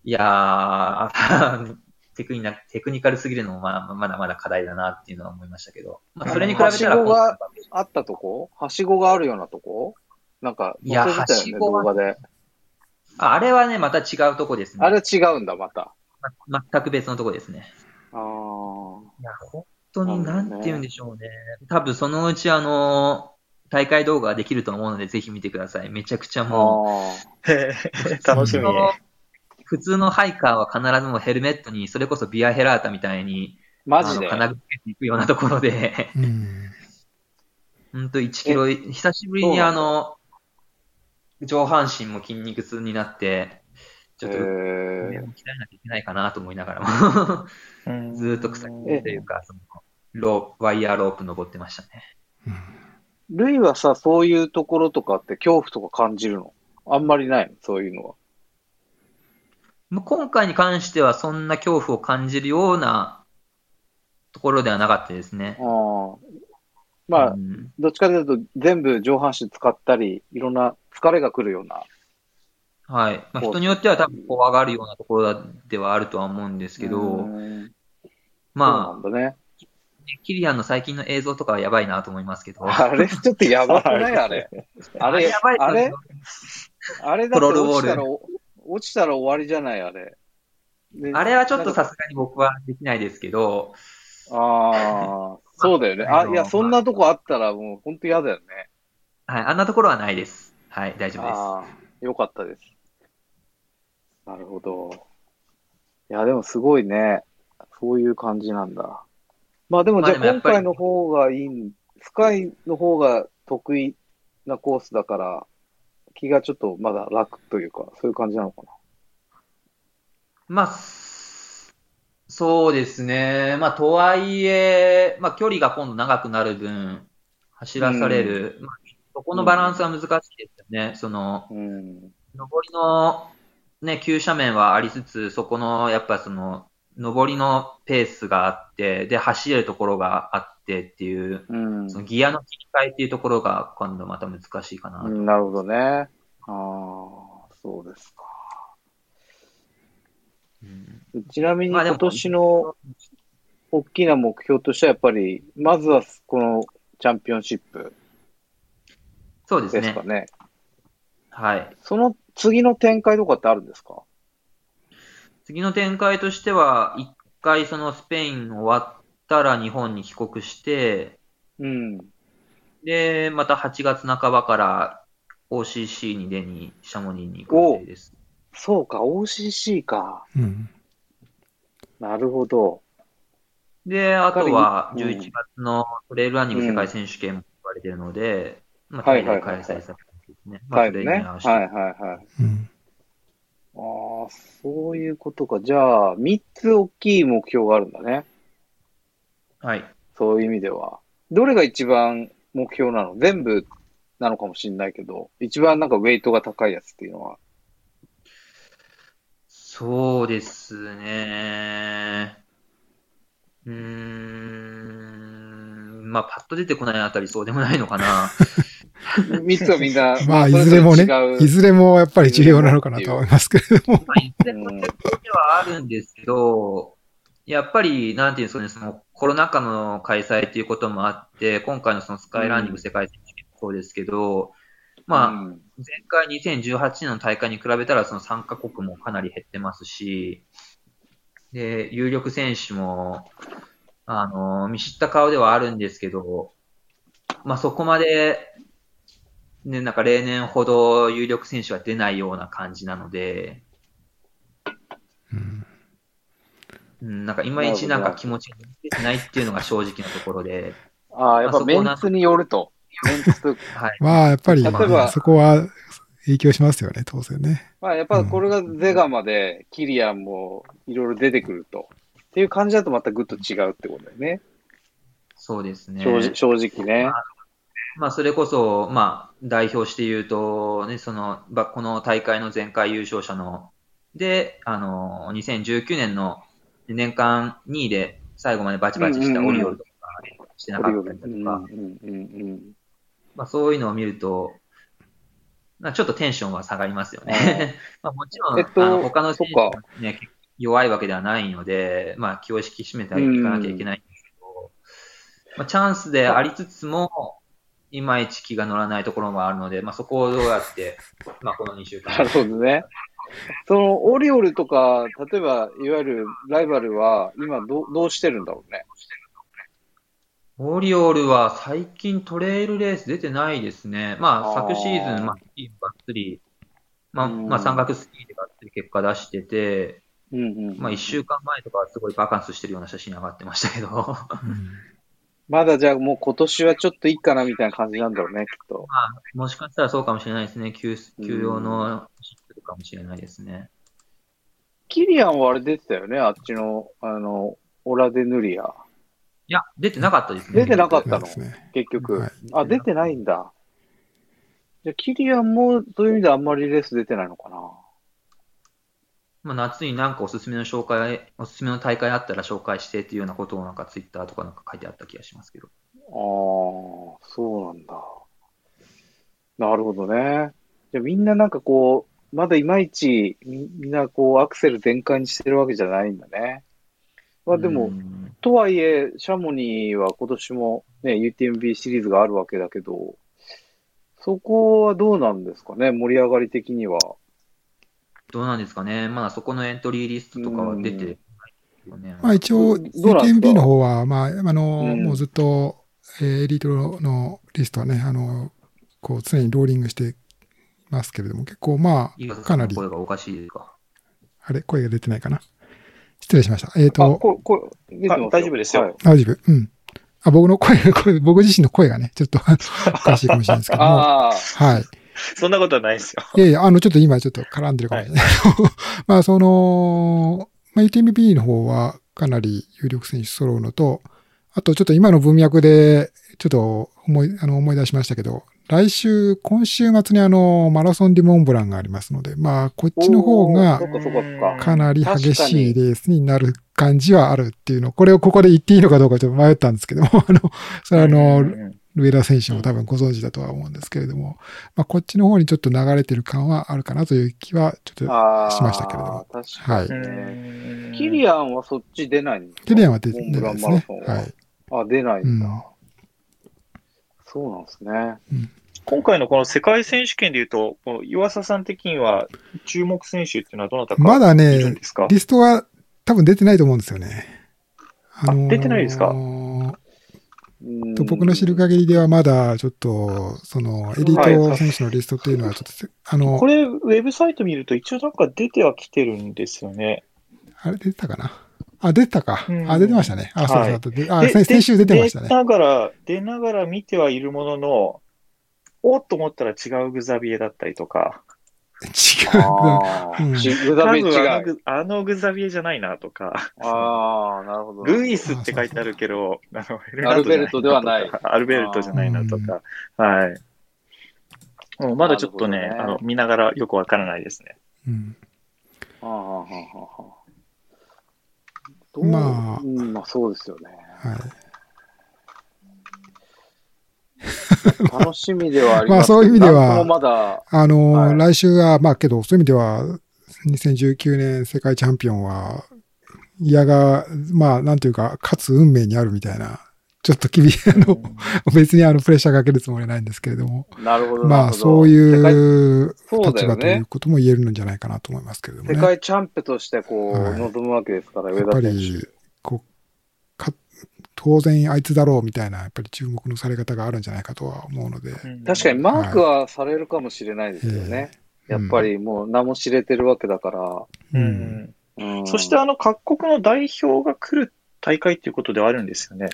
[SPEAKER 2] いやー、[LAUGHS] テクニカテクニカルすぎるのもまあまだまだ課題だなっていうのは思いましたけど、まあ、それに比べたら
[SPEAKER 4] はしごがあったとこ？はしごがあるようなとこ？なんか、
[SPEAKER 2] いやはしごは
[SPEAKER 4] 動画で。
[SPEAKER 2] ああれはね、また違うとこですね。
[SPEAKER 4] あれ違うんだ、また。
[SPEAKER 2] ま全く別のとこですね。
[SPEAKER 4] ああ。
[SPEAKER 2] いや、本当に、
[SPEAKER 4] な
[SPEAKER 2] んて言うんでしょうね。多分そのうちあの、大会動画ができると思うので、ぜひ見てください。めちゃくちゃもう、[LAUGHS]
[SPEAKER 3] 楽しみ。
[SPEAKER 2] 普通のハイカーは必ずもうヘルメットに、それこそビアヘラータみたいに、
[SPEAKER 4] マジで？
[SPEAKER 2] 金具つけていくようなところで、
[SPEAKER 1] うん。
[SPEAKER 2] ほんと1キロ、久しぶりにあの、上半身も筋肉痛になって、ちょっと、
[SPEAKER 4] へ
[SPEAKER 2] ね
[SPEAKER 4] ー
[SPEAKER 2] 鍛えなきゃいけないかなと思いながらも、
[SPEAKER 3] うん [LAUGHS]
[SPEAKER 2] ずーっと草木というか、その、ローワイヤーロープ登ってましたね。
[SPEAKER 4] ルイはさ、そういうところとかって恐怖とか感じるの？あんまりないの？そういうのは。
[SPEAKER 2] まあ今回に関してはそんな恐怖を感じるようなところではなかったですね。
[SPEAKER 4] ああ。まあ
[SPEAKER 2] う、ん
[SPEAKER 4] どっちかというと全部上半身使ったり、いろんな疲れが来るような。
[SPEAKER 2] はい。まあ、人によっては多分怖がるようなところではあるとは思うんですけど、
[SPEAKER 4] うん
[SPEAKER 2] ま
[SPEAKER 4] そうなんだね。
[SPEAKER 2] あ、キリアンの最近の映像とかはやばいなと思いますけど。[LAUGHS]
[SPEAKER 4] あれちょっとやばくない？あれ。[LAUGHS] あれ
[SPEAKER 2] やばい、と
[SPEAKER 4] あれあれだって落ちたら、落ちたら終わりじゃない？あれ。で
[SPEAKER 2] あれはちょっとさすがに僕はできないですけど、
[SPEAKER 4] ああ、そうだよね。あ、いや、そんなとこあったらもう本当嫌だよね。
[SPEAKER 2] はい、あんなところはないです。はい、大丈夫です。
[SPEAKER 4] ああ、よかったです。なるほど。いや、でもすごいね。そういう感じなんだ。まあでもじゃあ今回の方がいいん、スカイの方が得意なコースだから、気がちょっとまだ楽というか、そういう感じなのかな。
[SPEAKER 2] まあ、すそうですね。まあ、とはいえ、まあ、距離が今度長くなる分、走らされる、まあ、そこのバランスは難しいですよね。その、
[SPEAKER 4] うん。
[SPEAKER 2] 上りの、ね、急斜面はありつつ、そこの、やっぱその、上りのペースがあって、で、走れるところがあってっていう、
[SPEAKER 4] うん。
[SPEAKER 2] そのギアの切り替えっていうところが今度また難しいかなと。
[SPEAKER 4] うんなるほどね。ああ、そうですか。
[SPEAKER 2] うん
[SPEAKER 4] ちなみに今年の大きな目標としてはやっぱり、まずはこのチャンピオンシップ
[SPEAKER 2] そうですね
[SPEAKER 4] ですか。ね。
[SPEAKER 2] はい。
[SPEAKER 4] その次の展開とかってあるんですか？
[SPEAKER 2] 次の展開としては、一回そのスペイン終わったら日本に帰国して、
[SPEAKER 4] うん。
[SPEAKER 2] で、また8月半ばから OCC に出に、シャモニーに行く予定です。
[SPEAKER 4] そうか、OCC か。
[SPEAKER 1] うん。
[SPEAKER 4] なるほど。
[SPEAKER 2] で、あとは
[SPEAKER 4] うん
[SPEAKER 2] 11月のトレイルランニング世界選手権も言われてるので、まあ、タイで
[SPEAKER 4] はいはいはい
[SPEAKER 2] 開催されるんですね。まあ、
[SPEAKER 4] はいね。はいはいはい。
[SPEAKER 1] うん。
[SPEAKER 4] ああ、そういうことか。じゃあ、3つ大きい目標があるんだね。
[SPEAKER 2] はい。
[SPEAKER 4] そういう意味では。どれが一番目標なの？全部なのかもしれないけど、一番なんかウェイトが高いやつっていうのは。
[SPEAKER 2] そうですね。うーん。まあ、パッと出てこないあたりそうでもないのかな。[LAUGHS]
[SPEAKER 4] 3つはみんな、
[SPEAKER 1] まあ、いずれもねいずれもやっぱり重要なのかなと思いますけれども。
[SPEAKER 2] まあ、いずれもではあるんですけど、やっぱり、なんていうんですかね、そのコロナ禍の開催っていうこともあって、今回のそのスカイランニング世界選手権もそうですけど、まあ、
[SPEAKER 4] うん
[SPEAKER 2] 前回2018年の大会に比べたらその参加国もかなり減ってますし、で、有力選手も、あの、見知った顔ではあるんですけど、まあそこまで、ね、なんか例年ほど有力選手は出ないような感じなので、
[SPEAKER 1] うん
[SPEAKER 2] うん、なんかいまいちなんか気持ちが出てないっていうのが正直なところで、[LAUGHS]
[SPEAKER 4] ああ、やっぱメンツによると。メンツと、
[SPEAKER 2] はい。
[SPEAKER 1] まあ、やっぱり、
[SPEAKER 4] 例えば
[SPEAKER 1] そこは影響しますよね、当然ね。
[SPEAKER 4] まあやっぱこれがゼガまで、キリアンもいろいろ出てくると。っていう感じだとまたぐっと違うってことだよね。
[SPEAKER 2] そうですね。
[SPEAKER 4] 正直正直ね。
[SPEAKER 2] まあ、それこそ、まあ、代表して言うと、ね、その、ばこの大会の前回優勝者の、で、あの、2019年の年間2位で最後までバチバチしたオリオルとかしてなかったりだと
[SPEAKER 4] うん
[SPEAKER 2] か、まあ、そういうのを見ると、まあ、ちょっとテンションは下がりますよね。[LAUGHS] まあ、もちろん、
[SPEAKER 4] えっと
[SPEAKER 2] あの他の選手はね、弱いわけではないので、まあ、気を引き締めていかなきゃいけないんですけど、まあ、チャンスでありつつも、いまいち気が乗らないところもあるので、まあ、そこをどうやって、[LAUGHS] まあ、この2週間。
[SPEAKER 4] なるほどね。その、オリオルとか、例えば、いわゆるライバルは、今どう、どうしてるんだろうね？
[SPEAKER 2] オリオールは最近トレイルレース出てないですね。まあ、昨シーズン、まあ、スキーがっつり、まあ、
[SPEAKER 4] うん
[SPEAKER 2] まあ、山岳スキーでがっつり結果出してて、
[SPEAKER 4] うんうん。
[SPEAKER 2] まあ、一週間前とかはすごいバカンスしてるような写真上がってましたけど。[LAUGHS]
[SPEAKER 1] うん
[SPEAKER 4] まだじゃあもう今年はちょっといいかなみたいな感じなんだろうね、きっと。
[SPEAKER 2] まあ、もしかしたらそうかもしれないですね。休、休養のシスかもしれないですね。
[SPEAKER 4] キリアンはあれ出てたよね、あっちの、あの、オラデヌリア。
[SPEAKER 2] いや、出てなかったですね。
[SPEAKER 4] 出てなかったの？
[SPEAKER 1] ね。
[SPEAKER 4] 結局。
[SPEAKER 1] はい
[SPEAKER 4] あ、出てないんだ。じゃあ、キリアンもそういう意味であんまりレース出てないのかな？
[SPEAKER 2] まあ、夏になんかおすすめの紹介、おすすめの大会あったら紹介してっていうようなことをなんかツイッターとかなんか書いてあった気がしますけど。
[SPEAKER 4] ああ、そうなんだ。なるほどね。じゃあみんななんかこう、まだいまいちみみんなこうアクセル全開にしてるわけじゃないんだね。まあで
[SPEAKER 2] う
[SPEAKER 4] も、
[SPEAKER 2] ん
[SPEAKER 4] とはいえ、シャモニーは今年もね、UTMB シリーズがあるわけだけど、そこはどうなんですかね、盛り上がり的には。
[SPEAKER 2] どうなんですかね。まだそこのエントリーリストとかは出てね。
[SPEAKER 1] まあ一応、UTMB の方は、まあ、あの、
[SPEAKER 4] うん
[SPEAKER 1] もうずっと、えーエリートのリストはね、あの、こう常にローリングしていますけれども、結構まあ、かなり、
[SPEAKER 2] 声がおかしいですか？
[SPEAKER 1] あれ、声が出てないかな？失礼しました。えっ、
[SPEAKER 4] あ、
[SPEAKER 1] と、
[SPEAKER 4] ここ
[SPEAKER 3] 大丈夫ですよ
[SPEAKER 4] はい
[SPEAKER 1] 大丈夫？うん。あ、僕の声、[LAUGHS] 声僕自身の声がね、ちょっと [LAUGHS] おかしいかもしれないですけども、
[SPEAKER 4] ああ、
[SPEAKER 1] はい。[LAUGHS]
[SPEAKER 3] そんなことはないですよ。
[SPEAKER 1] いやいや、あの、ちょっと今ちょっと絡んでるかもしれない。[LAUGHS] まあ、その、まあ、UTMB の方はかなり有力選手揃うのと、あとちょっと今の文脈で、ちょっと思い、あの、思い出しましたけど、来週、今週末にあの、マラソンディモンブランがありますので、まあ、こっちの方が
[SPEAKER 4] か
[SPEAKER 1] なり激しいレースになる感じはあるっていうの、これをここで言っていいのかどうかちょっと迷ったんですけども、あの、それはあの、
[SPEAKER 3] うん
[SPEAKER 1] 上田選手も多分ご存知だとは思うんですけれども、まあ、こっちの方にちょっと流れてる感はあるかなという気はちょっとしましたけれども。
[SPEAKER 4] 確か
[SPEAKER 1] はい
[SPEAKER 4] キリアンはそっち出ないんですか？
[SPEAKER 1] キリアンは出て
[SPEAKER 4] モンブラン
[SPEAKER 1] ないですね。
[SPEAKER 4] は。
[SPEAKER 1] はい。
[SPEAKER 4] あ、出ないんだ。
[SPEAKER 1] うん
[SPEAKER 4] そうなんですね。
[SPEAKER 3] 今回のこの世界選手権でいうと、この岩佐さん的には注目選手っていうのはどなたか
[SPEAKER 1] まだ
[SPEAKER 3] いるん
[SPEAKER 1] ね
[SPEAKER 3] で、すか？
[SPEAKER 1] リストは多分出てないと思うんですよね。あ
[SPEAKER 3] 出てないですか？
[SPEAKER 4] うん
[SPEAKER 1] と僕の知る限りではまだちょっと、その、エリート選手のリストっていうのはちょっと、あの
[SPEAKER 3] こ、れ、ウェブサイト見ると一応なんか出てはきてるんですよね。
[SPEAKER 1] あれ出てたかな？あ、出てたか
[SPEAKER 3] う。ん
[SPEAKER 1] あ、出てましたね。あ、そう
[SPEAKER 3] はい
[SPEAKER 1] そうであ、先週出てましたね
[SPEAKER 3] 出。ながら、出ながら見てはいるものの、おっと思ったら違うグザビエだったりとか、
[SPEAKER 1] 違う。
[SPEAKER 4] ああ、
[SPEAKER 1] うん
[SPEAKER 4] ちグ
[SPEAKER 3] 多
[SPEAKER 4] ザビエ違
[SPEAKER 3] 分あの
[SPEAKER 4] う。
[SPEAKER 3] グあのグザビエじゃないなとか、
[SPEAKER 4] ああ、なるほど。
[SPEAKER 3] ルイスって書いてあるけど、あの
[SPEAKER 4] アルベルトではない
[SPEAKER 3] アルベルトじゃないなとか、はい。もうまだちょっとね、
[SPEAKER 4] ね
[SPEAKER 3] あの、見ながらよくわからないですね。
[SPEAKER 1] うん
[SPEAKER 4] はあはあはあはあ
[SPEAKER 1] まあ
[SPEAKER 4] うん、まあそうですよね。
[SPEAKER 1] はい。
[SPEAKER 4] 楽しみではあります
[SPEAKER 1] まあそういう意味では
[SPEAKER 4] まだ、
[SPEAKER 1] あの、
[SPEAKER 4] はい
[SPEAKER 1] 来週は、まあけど、そういう意味では、2019年世界チャンピオンは、嫌が、まあ、なんていうか、勝つ運命にあるみたいな、ちょっと厳しい、あの、別にあの、プレッシャーかけるつもりはないんですけれども、
[SPEAKER 4] なるほど。
[SPEAKER 1] まあ、そう
[SPEAKER 4] 世
[SPEAKER 1] いう立場ということも言えるんじゃないかなと思いますけれども
[SPEAKER 4] 界世
[SPEAKER 1] ね。
[SPEAKER 4] 界チャンプとしてこう、
[SPEAKER 1] はい
[SPEAKER 4] 臨むわけですから、
[SPEAKER 1] やっぱ
[SPEAKER 4] 上田選
[SPEAKER 1] り
[SPEAKER 4] 手。、
[SPEAKER 1] こう、か、当然あいつだろうみたいな、やっぱり注目のされ方があるんじゃないかとは思うので、
[SPEAKER 4] 確かにマークはされるかもしれないですよね。
[SPEAKER 1] え
[SPEAKER 4] やっぱりもう名も知れてるわけだから。
[SPEAKER 3] う
[SPEAKER 1] うん
[SPEAKER 3] ん。
[SPEAKER 4] うん、
[SPEAKER 3] そしてあの、各国の代表が来る大会っていうことではあるんですよね。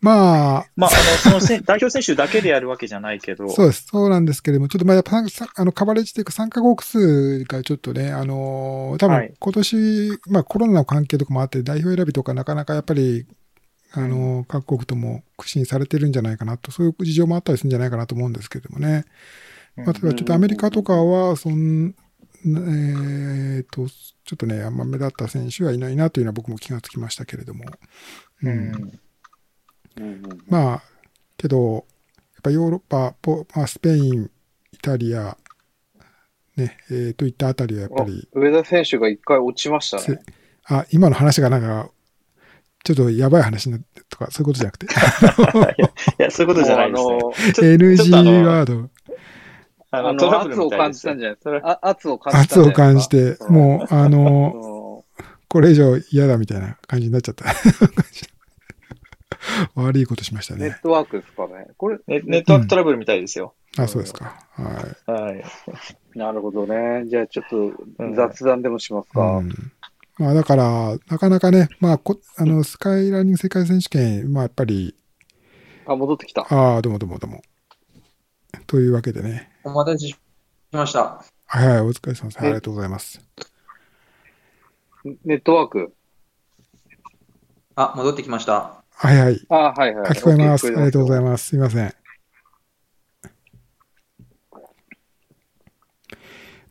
[SPEAKER 1] まあ、
[SPEAKER 3] まあ、あの、そのせ [LAUGHS] 代表選手だけでやるわけじゃないけど、
[SPEAKER 1] そうです。そうなんですけれども、ちょっとまあやっぱさあのカバレッジというか参加国数がちょっとね、あのー多
[SPEAKER 3] はい
[SPEAKER 1] 分今年、まあコロナの関係とかもあって代表選びとかなかなかやっぱり、あのー各国とも苦心されてるんじゃないかなと、そういう事情もあったりするんじゃないかなと思うんですけれどもね。
[SPEAKER 3] うん
[SPEAKER 1] まあ、例えばちょっとアメリカとかは、そん、えーと、ちょっとね、あんま目立った選手はいないなというのは僕も気がつきましたけれども。
[SPEAKER 3] う
[SPEAKER 1] うん
[SPEAKER 3] ん。
[SPEAKER 4] うんうん
[SPEAKER 1] まあ、けど、やっぱヨーロッパ、ポまあ、スペイン、イタリア、ね、えーといったあたりはやっぱり、
[SPEAKER 4] 上田選手が一回落ちました
[SPEAKER 1] せ
[SPEAKER 4] ね。
[SPEAKER 1] あ、今の話がなんか、ちょっとやばい話になってとか、そういうことじゃなくて。[LAUGHS]
[SPEAKER 3] いや、そういうことじゃないですね。
[SPEAKER 1] NG
[SPEAKER 3] ちょっとあの
[SPEAKER 1] ワード、
[SPEAKER 3] あ
[SPEAKER 4] あの、
[SPEAKER 3] のトラブル
[SPEAKER 4] 圧を
[SPEAKER 3] みたいですよ
[SPEAKER 4] 感じたんじゃない
[SPEAKER 3] それ
[SPEAKER 4] あ圧を感じたん
[SPEAKER 1] 圧を感じて、もう、あの、
[SPEAKER 4] も [LAUGHS]
[SPEAKER 1] これ以上嫌だみたいな感じになっちゃった。[LAUGHS] 悪いことしましたね
[SPEAKER 4] ネッ。トワークですかね。これ、
[SPEAKER 3] ネネットワークトラブルみたいですよ。
[SPEAKER 1] あ、そうですか。はい。
[SPEAKER 3] はい。
[SPEAKER 4] なるほどね。じゃあちょっ
[SPEAKER 3] うん
[SPEAKER 4] と雑談でもしますか。
[SPEAKER 1] うんまあだから、なかなかね、まあこ、あの、スカイランニング世界選手権、まあやっぱり、
[SPEAKER 4] あ、戻ってきた。
[SPEAKER 1] ああ、どうもどうもどうも。というわけでね、
[SPEAKER 2] お待たせしました。
[SPEAKER 1] はいはい、お疲れ様です。あ
[SPEAKER 4] え
[SPEAKER 1] りがとうございます。
[SPEAKER 4] ネットワーク。
[SPEAKER 2] あ、戻ってきました。
[SPEAKER 1] はいはい。
[SPEAKER 4] あ、はいはい。
[SPEAKER 1] あ、聞こえます。ありがとうござい
[SPEAKER 4] ま
[SPEAKER 1] ます。すいません。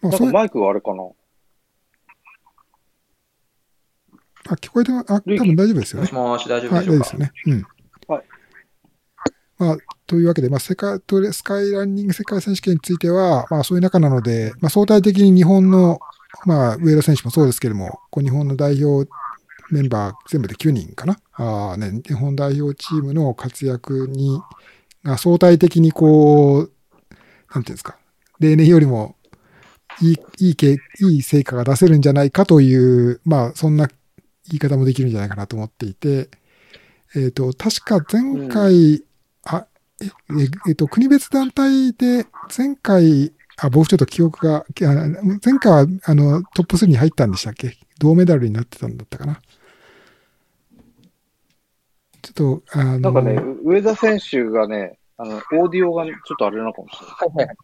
[SPEAKER 1] まあ、
[SPEAKER 4] マイクはあれかな
[SPEAKER 1] あ、聞こえてま、あ、多分大丈夫ですよね
[SPEAKER 2] もし。もし大丈夫
[SPEAKER 1] はい、
[SPEAKER 2] でしょうか、
[SPEAKER 1] 大丈夫ですよね。うん。
[SPEAKER 4] はい。
[SPEAKER 1] まあ、というわけで、まあ、世界、スカイランニング世界選手権については、まあ、そういう中なので、まあ、相対的に日本の、まあ、上田選手もそうですけれども、こう日本の代表メンバー全部で9人かな？あーね、日本代表チームの活躍に、が相対的にこう、なんていうんですか、例年よりもいい、いいけ、いい成果が出せるんじゃないかという、まあ、そんな言い方もできるんじゃないかなと思っていて、えっ、と、確か前回、あ、え、ええっと、国別団体で前回、あ、僕ちょっと記憶が、あ前回は、あの、トップ3に入ったんでしたっけ？銅メダルになってたんだったかな？ちょっと、あの、
[SPEAKER 4] なんかね、上田選手がね、あの、オーディオがちょっとあれなのかもしれない。
[SPEAKER 2] はいはいはい。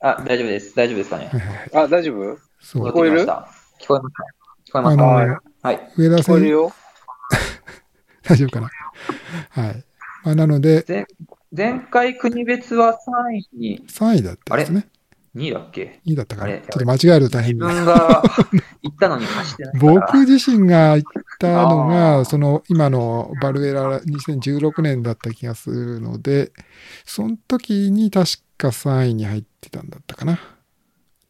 [SPEAKER 2] あ、大丈夫です。大丈夫ですかね？
[SPEAKER 1] はいはいはい。
[SPEAKER 4] あ、大丈夫？
[SPEAKER 1] そう。
[SPEAKER 2] 戻ってきました。聞こえますか聞こえますか
[SPEAKER 1] あの、
[SPEAKER 4] はい
[SPEAKER 2] はい。
[SPEAKER 1] 上田選手。[LAUGHS] 大丈夫かな？はい。まあ、なので、
[SPEAKER 2] 前前回国別は3位に、
[SPEAKER 1] 3位だったんですね。
[SPEAKER 2] 2位だっけ
[SPEAKER 1] ？2位だったかな？ちょっと間違えると大変
[SPEAKER 2] 自
[SPEAKER 1] だ。
[SPEAKER 2] 分が行ったのに走ってないから。
[SPEAKER 1] 僕自身が言ったの
[SPEAKER 4] あ
[SPEAKER 1] が、
[SPEAKER 4] ー
[SPEAKER 1] その今のバルエラ2016年だった気がするので、その時に確か3位に入ってたんだったかな。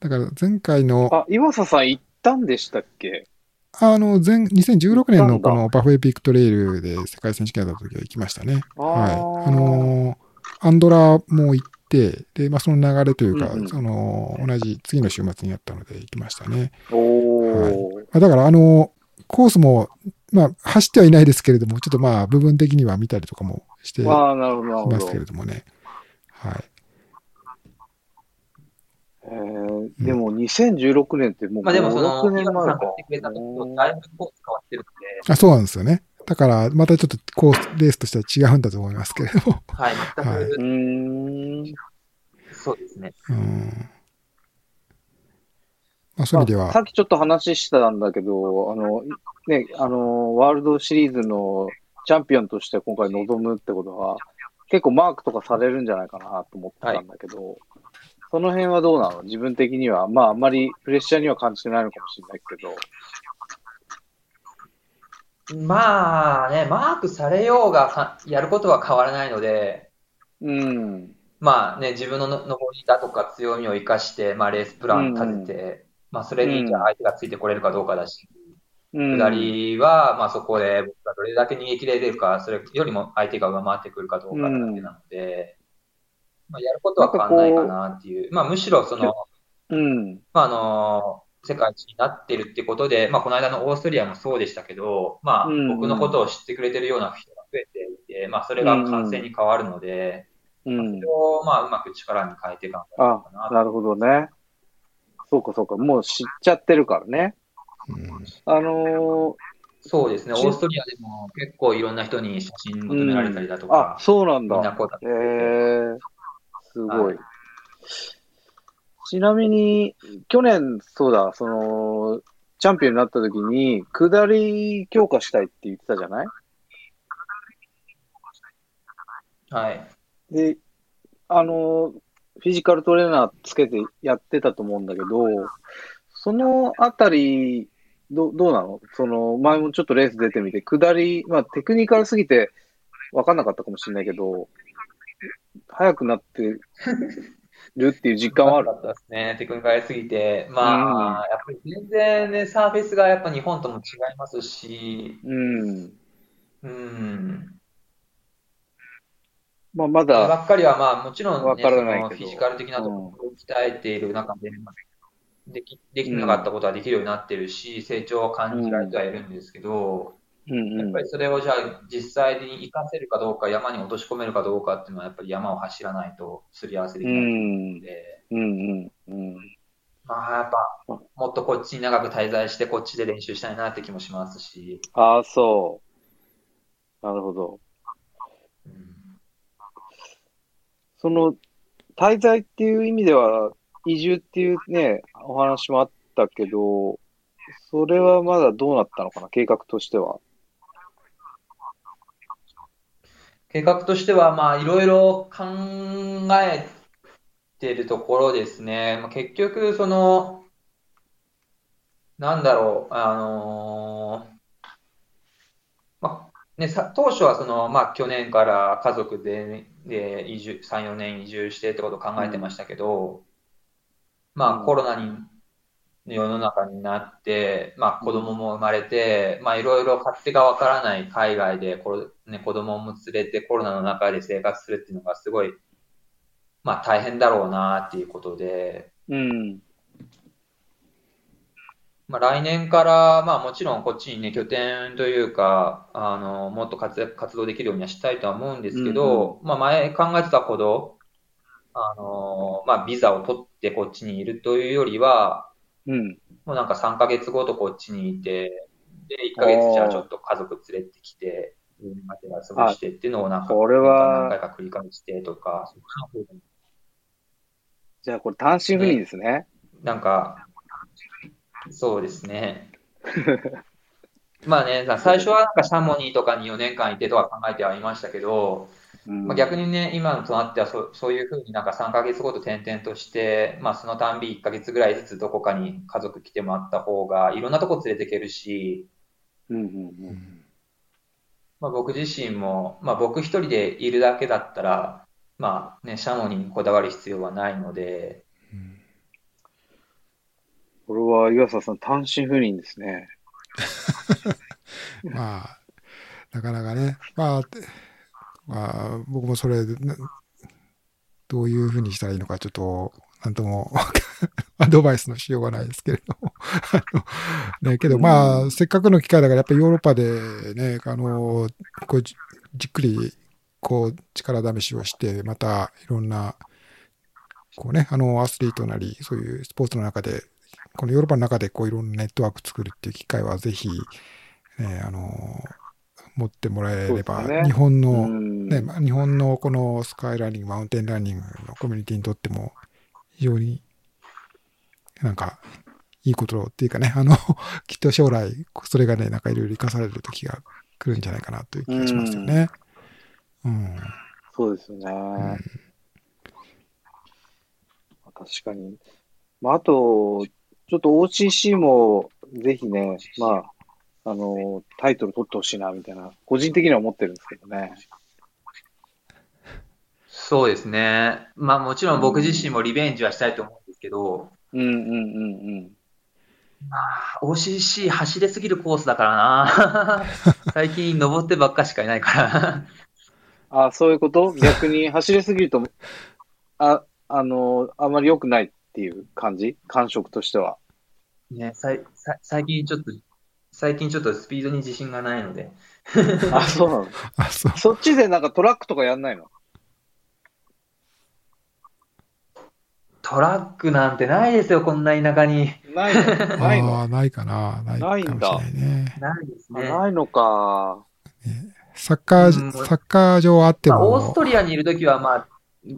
[SPEAKER 1] だから前回の、
[SPEAKER 4] あ、岩佐さん行ったんでしたっけ？
[SPEAKER 1] あの前、2016年のこのバフエピックトレイルで世界選手権だった時は行きましたね。はい。
[SPEAKER 4] あ
[SPEAKER 1] のーアンドラも行って、で、まあその流れというか、
[SPEAKER 4] うんうん
[SPEAKER 1] その、同じ次の週末にあったので行きましたね。
[SPEAKER 4] おー。
[SPEAKER 1] まあだから、あの、コースも、まあ、走ってはいないですけれども、ちょっとまあ、部分的には見たりとかもしてますけ。れどもね。はい。
[SPEAKER 4] えーでも2016年ってもう
[SPEAKER 2] まあでもそ
[SPEAKER 4] 5、
[SPEAKER 2] の、
[SPEAKER 4] 6年
[SPEAKER 2] 岩
[SPEAKER 4] 前か
[SPEAKER 2] 佐さんが来てくれた時とだいぶコース変わってるので、
[SPEAKER 1] あ、そうなんですよね。だから、またちょっとコース、レースとしては違うんだと思いますけれども。
[SPEAKER 2] はい、全く、
[SPEAKER 1] はい。
[SPEAKER 2] そうですね。
[SPEAKER 1] うん。まあ、そういう意味では、
[SPEAKER 4] まあさっきちょっと話したんだけど、あの、ね、あの、ワールドシリーズのチャンピオンとして今回臨むってことは、結構マークとかされるんじゃないかなと思ってたんだけど、その辺はどうなの？自分的には、まああんまりプレッシャーには感じてないのかもしれないけど。
[SPEAKER 2] まあね、マークされようがかやることは変わらないので、
[SPEAKER 4] うん。
[SPEAKER 2] まあね、自分のの上りだとか強みを生かして、まあレースプラン立てて、まあそれにじゃあ相手がついてこれるかどうかだし、
[SPEAKER 4] うん。
[SPEAKER 2] 下りは、まあそこで僕がどれだけ逃げ切れるか、それよりも相手が上回ってくるかどうかだけなので、まあやることは変わんないかなっていう。まあむしろその、
[SPEAKER 4] うん。
[SPEAKER 2] まああの、世界一になってるってことで、まあこの間のオーストリアもそうでしたけど、まあ
[SPEAKER 4] うん
[SPEAKER 2] 僕のことを知ってくれてるような人が増えていて、まあそれが感染に変わるので、
[SPEAKER 4] うん
[SPEAKER 2] それ。をまあうまく力に変えていかな
[SPEAKER 4] あ
[SPEAKER 2] かな、
[SPEAKER 4] なるほどね。そうかそうか。もう知っちゃってるからね。
[SPEAKER 1] うん
[SPEAKER 4] あの
[SPEAKER 2] そうですね、オ
[SPEAKER 4] し
[SPEAKER 2] ーストリアでも結構いろんな人に写真求められたりだと
[SPEAKER 4] ー、あ
[SPEAKER 2] か、、
[SPEAKER 4] そうなん
[SPEAKER 2] みんな
[SPEAKER 4] だ。
[SPEAKER 2] こうだ
[SPEAKER 4] へえすご
[SPEAKER 2] はい
[SPEAKER 4] い。ちなみに、去年、そうだ、その、チャンピオンになった時に、下り強化したいって言ってたじゃない？
[SPEAKER 2] はい。
[SPEAKER 4] で、あの、フィジカルトレーナーつけてやってたと思うんだけど、そのあたり、どどうなの？その、前もちょっとレース出てみて、下り、まあテクニカルすぎて分かんなかったかもしれないけど、速くなってるっていう実感はある
[SPEAKER 2] か。ったですね、テクニカルすぎて、まあ、やっぱり全然ね、サーフェスがやっぱ日本とも違いますし、
[SPEAKER 4] うん。
[SPEAKER 2] うん。
[SPEAKER 4] まあ、ま
[SPEAKER 2] これば
[SPEAKER 4] だ、
[SPEAKER 2] っかりは、まあ、もちろん、
[SPEAKER 4] わ
[SPEAKER 2] ね、
[SPEAKER 4] からない
[SPEAKER 2] フィジカル的なところを鍛えている中で、まあでき、できなかったことはできるようになってるし、成長を感じられてはいるんですけど、
[SPEAKER 4] うんうん
[SPEAKER 2] やっぱ。りそれをじゃあ実際に活かせるかどうか、山に落とし込めるかどうかっていうのは、やっぱり山を走らないとすり合わせでき
[SPEAKER 4] う
[SPEAKER 2] ない
[SPEAKER 4] ん
[SPEAKER 2] の。で、
[SPEAKER 4] うんうんうん。
[SPEAKER 2] まあ、やっぱ、もっとこっちに長く滞在して、こっちで練習したいなって気もしますし、
[SPEAKER 4] ああ、そう。なるほど。
[SPEAKER 2] うん
[SPEAKER 4] その、滞在っていう意味では、移住っていうね、お話もあったけど、それはまだどうなったのかな、計画としては。
[SPEAKER 2] 計画としては、まあ、いろいろ考えてるところですね。まあ、結局、その、なんだろう、あのーまあ、ね、さ、当初はその、まあ、去年から家族で、で、移住、3、4年移住してってことを考えてましたけど、まあ、
[SPEAKER 4] うん
[SPEAKER 2] コロナに、世の中になって、まあ、子供も生まれて、まあ、いろいろ勝手がわからない海外で、これ、ね、子供も連れてコロナの中で生活するっていうのがすごい、まあ、大変だろうなっていうことで、
[SPEAKER 4] うん。
[SPEAKER 2] まあ、来年から、まあ、もちろんこっちにね、拠点というか、あの、もっと活躍、活動できるようにはしたいとは思うんですけど、まあ、前考えてたほど、あの、まあ、ビザを取ってこっちにいるというよりは、
[SPEAKER 4] うん。
[SPEAKER 2] もうなんか3ヶ月ごとこっちにいて、で、1ヶ月じゃあちょっと家族連れてきて、家まで遊びしてっていうのをなんか、
[SPEAKER 4] これは
[SPEAKER 2] 何回か繰り返してとか、
[SPEAKER 4] じゃあこれ単身赴任ですね。
[SPEAKER 2] なんか、そうですね。[LAUGHS] まあね、最初はなんかシャモニーとかに4年間いてとか考えてはいましたけど、
[SPEAKER 4] うん
[SPEAKER 2] まあ、逆にね、今となってはそそういうふうになんか3ヶ月ごと転々として、まあそのたんび1ヶ月ぐらいずつどこかに家族来てもらった方がいろんなとこ連れていけるし、
[SPEAKER 4] うんうんうん
[SPEAKER 2] まあ、僕自身も、まあ、僕一人でいるだけだったら、まあね、シャモニーにこだわる必要はないので、
[SPEAKER 4] これは岩佐さん単身赴任ですね。[LAUGHS]
[SPEAKER 1] まあ、なかなかね、まあ、まあ、僕もそれ、などういうふうにしたらいいのか、ちょっと、なんとも、[LAUGHS] アドバイスのしようがないですけれども。[LAUGHS] ね、けど、まあ、せっかくの機会だから、やっぱりヨーロッパでね、あの、こうじじっくり、こう、力試しをして、また、いろんな、こうね、あの、アスリートなり、そういうスポーツの中で、このヨーロッパの中で、こう、いろんなネットワーク作るっていう機会は、ぜひ、ね、あの、持ってもらえれば、
[SPEAKER 4] ね。
[SPEAKER 1] 日本の、
[SPEAKER 4] うん。
[SPEAKER 1] ね、まあ日本のこのスカイランニング、マウンテンランニングのコミュニティにとっても、非常になんか、いいことっていうかね、あの、[LAUGHS] きっと将来、それがね、なんかいろいろ生かされる時が来るんじゃないかなという気がしますよね。うん。
[SPEAKER 4] そうですよね。確かに。まあ、あと、ちょっと OCC もぜひね、まあ、あの、タイトル取ってほしいな、みたいな、個人的には思ってるんですけどね。
[SPEAKER 2] そうですね。まあもちろん僕自身もリベンジはしたいと思うんですけど、
[SPEAKER 4] うんうんうんうん。
[SPEAKER 2] まあ OCC 走れすぎるコースだからな。[LAUGHS] 最近登ってばっかしかいないから。
[SPEAKER 4] あ、そういうこと？逆に走りすぎると、あ、あの、あまり良くないっていう感じ？感触としては。
[SPEAKER 2] ね、さいさ最近ちょっと、最近ちょっとスピードに自信がないので。
[SPEAKER 4] あ、そうなの？
[SPEAKER 1] あ、そう。
[SPEAKER 4] そっちでなんかトラックとかやんないの？
[SPEAKER 2] トラックなんてないですよ、こんな田舎に。
[SPEAKER 4] ないの？[LAUGHS] ないの？
[SPEAKER 1] ああ、ないかな。ないかもしれないね。
[SPEAKER 2] ないですね。
[SPEAKER 4] あないのか。
[SPEAKER 1] サッカー、
[SPEAKER 2] うん
[SPEAKER 1] サッカー場あって
[SPEAKER 2] まあ、オース
[SPEAKER 1] も、
[SPEAKER 2] トリアにいるときは、まあ、い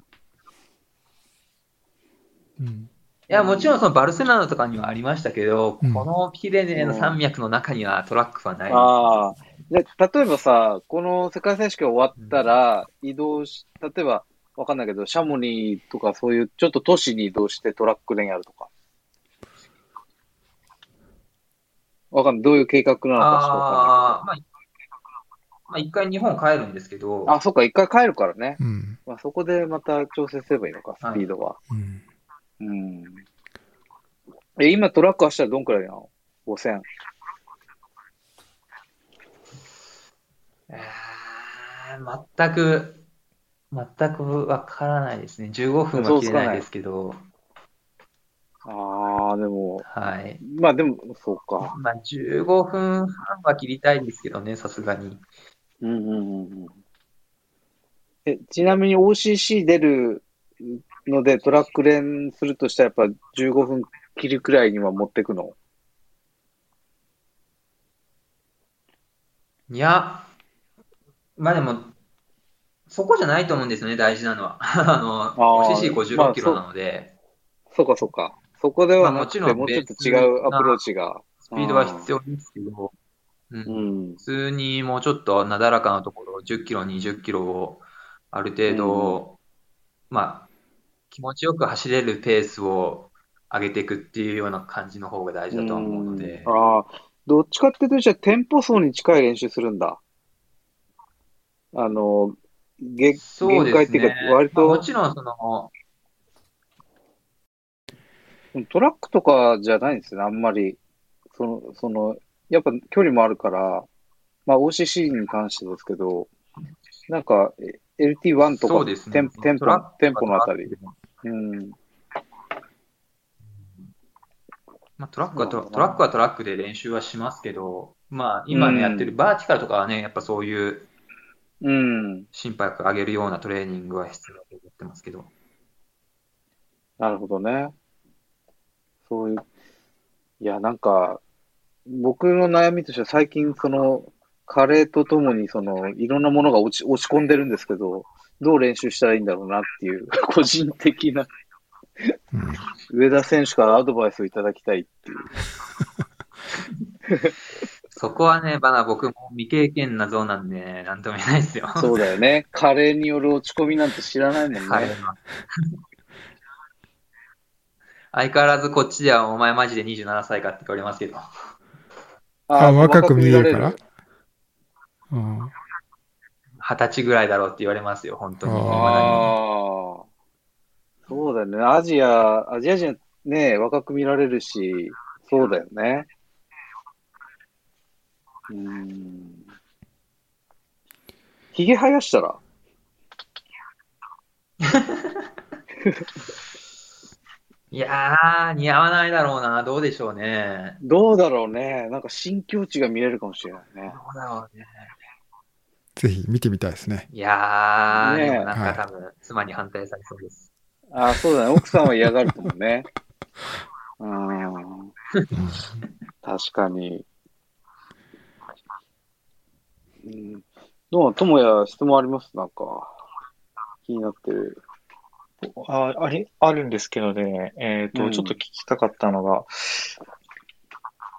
[SPEAKER 1] うん
[SPEAKER 2] や、もちろんそのバルセロナとかにはありましたけど、
[SPEAKER 1] うん
[SPEAKER 2] このピレネーの山脈の中にはトラックはない。
[SPEAKER 4] ああ。で、例えばさ、この世界選手権終わったら、移動し、例えば、わかんないけど、シャモニーとかそういうちょっと都市に移動してトラック練やるとか。わかんない。どういう計画なのかちょっとわ
[SPEAKER 2] ああ、まあ、まあ、一回日本帰るんですけど。
[SPEAKER 4] あ、そっか、一回帰るからね。
[SPEAKER 1] うん。
[SPEAKER 4] まあ、そこでまた調整すればいいのか、スピードは。
[SPEAKER 1] うん。
[SPEAKER 4] うん。え、今トラック走ったらどんくらいなの ?5000。
[SPEAKER 2] えー全く、全くわからないですね。15分は切れないですけど、
[SPEAKER 4] ああ、でも、
[SPEAKER 2] はい。
[SPEAKER 4] まあでも、そうか。
[SPEAKER 2] まあ、15分半は切りたいですけどね、さすがに。
[SPEAKER 4] うんうんうんうん。え、ちなみに OCC 出るのでトラック練するとしたらやっぱ15分切るくらいには持ってくの？
[SPEAKER 2] いや、まあでも、そこじゃないと思うんですよね、大事なのは。[LAUGHS] あの、
[SPEAKER 4] あー
[SPEAKER 2] OCC55 キロなので、
[SPEAKER 4] そうかそうか。そこではなくて、
[SPEAKER 2] まあも
[SPEAKER 4] もうちょっと
[SPEAKER 2] ち
[SPEAKER 4] 違うアプローチが。
[SPEAKER 2] スピードは必要ですけど、うん
[SPEAKER 4] うん。
[SPEAKER 2] 普通にもうちょっとなだらかなところ、10キロ、20キロをある程度、まあ、気持ちよく走れるペースを上げていくっていうような感じの方が大事だとは思うので、
[SPEAKER 4] ああ、どっちかっていうと、じゃあ、テンポ層に近い練習するんだ。あの、げ
[SPEAKER 2] そう
[SPEAKER 4] 限界っていうか、割
[SPEAKER 2] まあも
[SPEAKER 4] と、
[SPEAKER 2] ちろんその、
[SPEAKER 4] トラックとかじゃないんですよね、あんまり。その、その、やっぱ距離もあるから、まあ OCC に関してですけど、なんか、え LT1 とか、
[SPEAKER 2] ね
[SPEAKER 4] テンテンポテンポのあたり。
[SPEAKER 2] トラッ
[SPEAKER 4] うん。
[SPEAKER 2] まあ、トラックはトラトラックはトラックで練習はしますけど、まあ、今ね、
[SPEAKER 4] うん
[SPEAKER 2] やってるバーティカルとかはね、やっぱそういう
[SPEAKER 4] うん。
[SPEAKER 2] 心拍上げるようなトレーニングは必要だと思ってますけど。
[SPEAKER 4] なるほどね。そういう、いや、なんか、僕の悩みとしては最近、その、加齢とともに、その、いろんなものが落ち、落ち込んでるんですけど、どう練習したらいいんだろうなっていう、[LAUGHS] 個人的な、
[SPEAKER 1] うん
[SPEAKER 4] 上田選手からアドバイスをいただきたいっていう。[LAUGHS]
[SPEAKER 2] そこはね、まだ僕も未経験なゾーンなんで、ね、なんとも言えないですよ。
[SPEAKER 4] そうだよね。加齢による落ち込みなんて知らないもんね。
[SPEAKER 2] はい。相変わらずこっちではお前マジで27歳かって言われますけど。
[SPEAKER 1] あ若く見えるから？
[SPEAKER 2] 二十歳ぐらいだろうって言われますよ、本当に
[SPEAKER 1] あ
[SPEAKER 4] あ。そうだよね。アジア、アジア人ね、若く見られるし、そうだよね。うーん。髭生やしたら？
[SPEAKER 2] いやー、似合わないだろうな。どうでしょうね。
[SPEAKER 4] どうだろうね。なんか新境地が見れるかもしれないね。
[SPEAKER 2] どうだろうね。
[SPEAKER 1] ぜひ見てみたいですね。
[SPEAKER 2] いやー、
[SPEAKER 4] ねえ
[SPEAKER 2] でもなんか多分、妻に反対されそうです。
[SPEAKER 4] ああ、そうだね。奥さんは嫌がると思うね。[LAUGHS] うーん。確かに。うん。どうともや質問あります？なんか、気になってる。
[SPEAKER 3] あ、あり、あるんですけどね、えっと、
[SPEAKER 4] うん
[SPEAKER 3] ちょっと聞きたかったのが、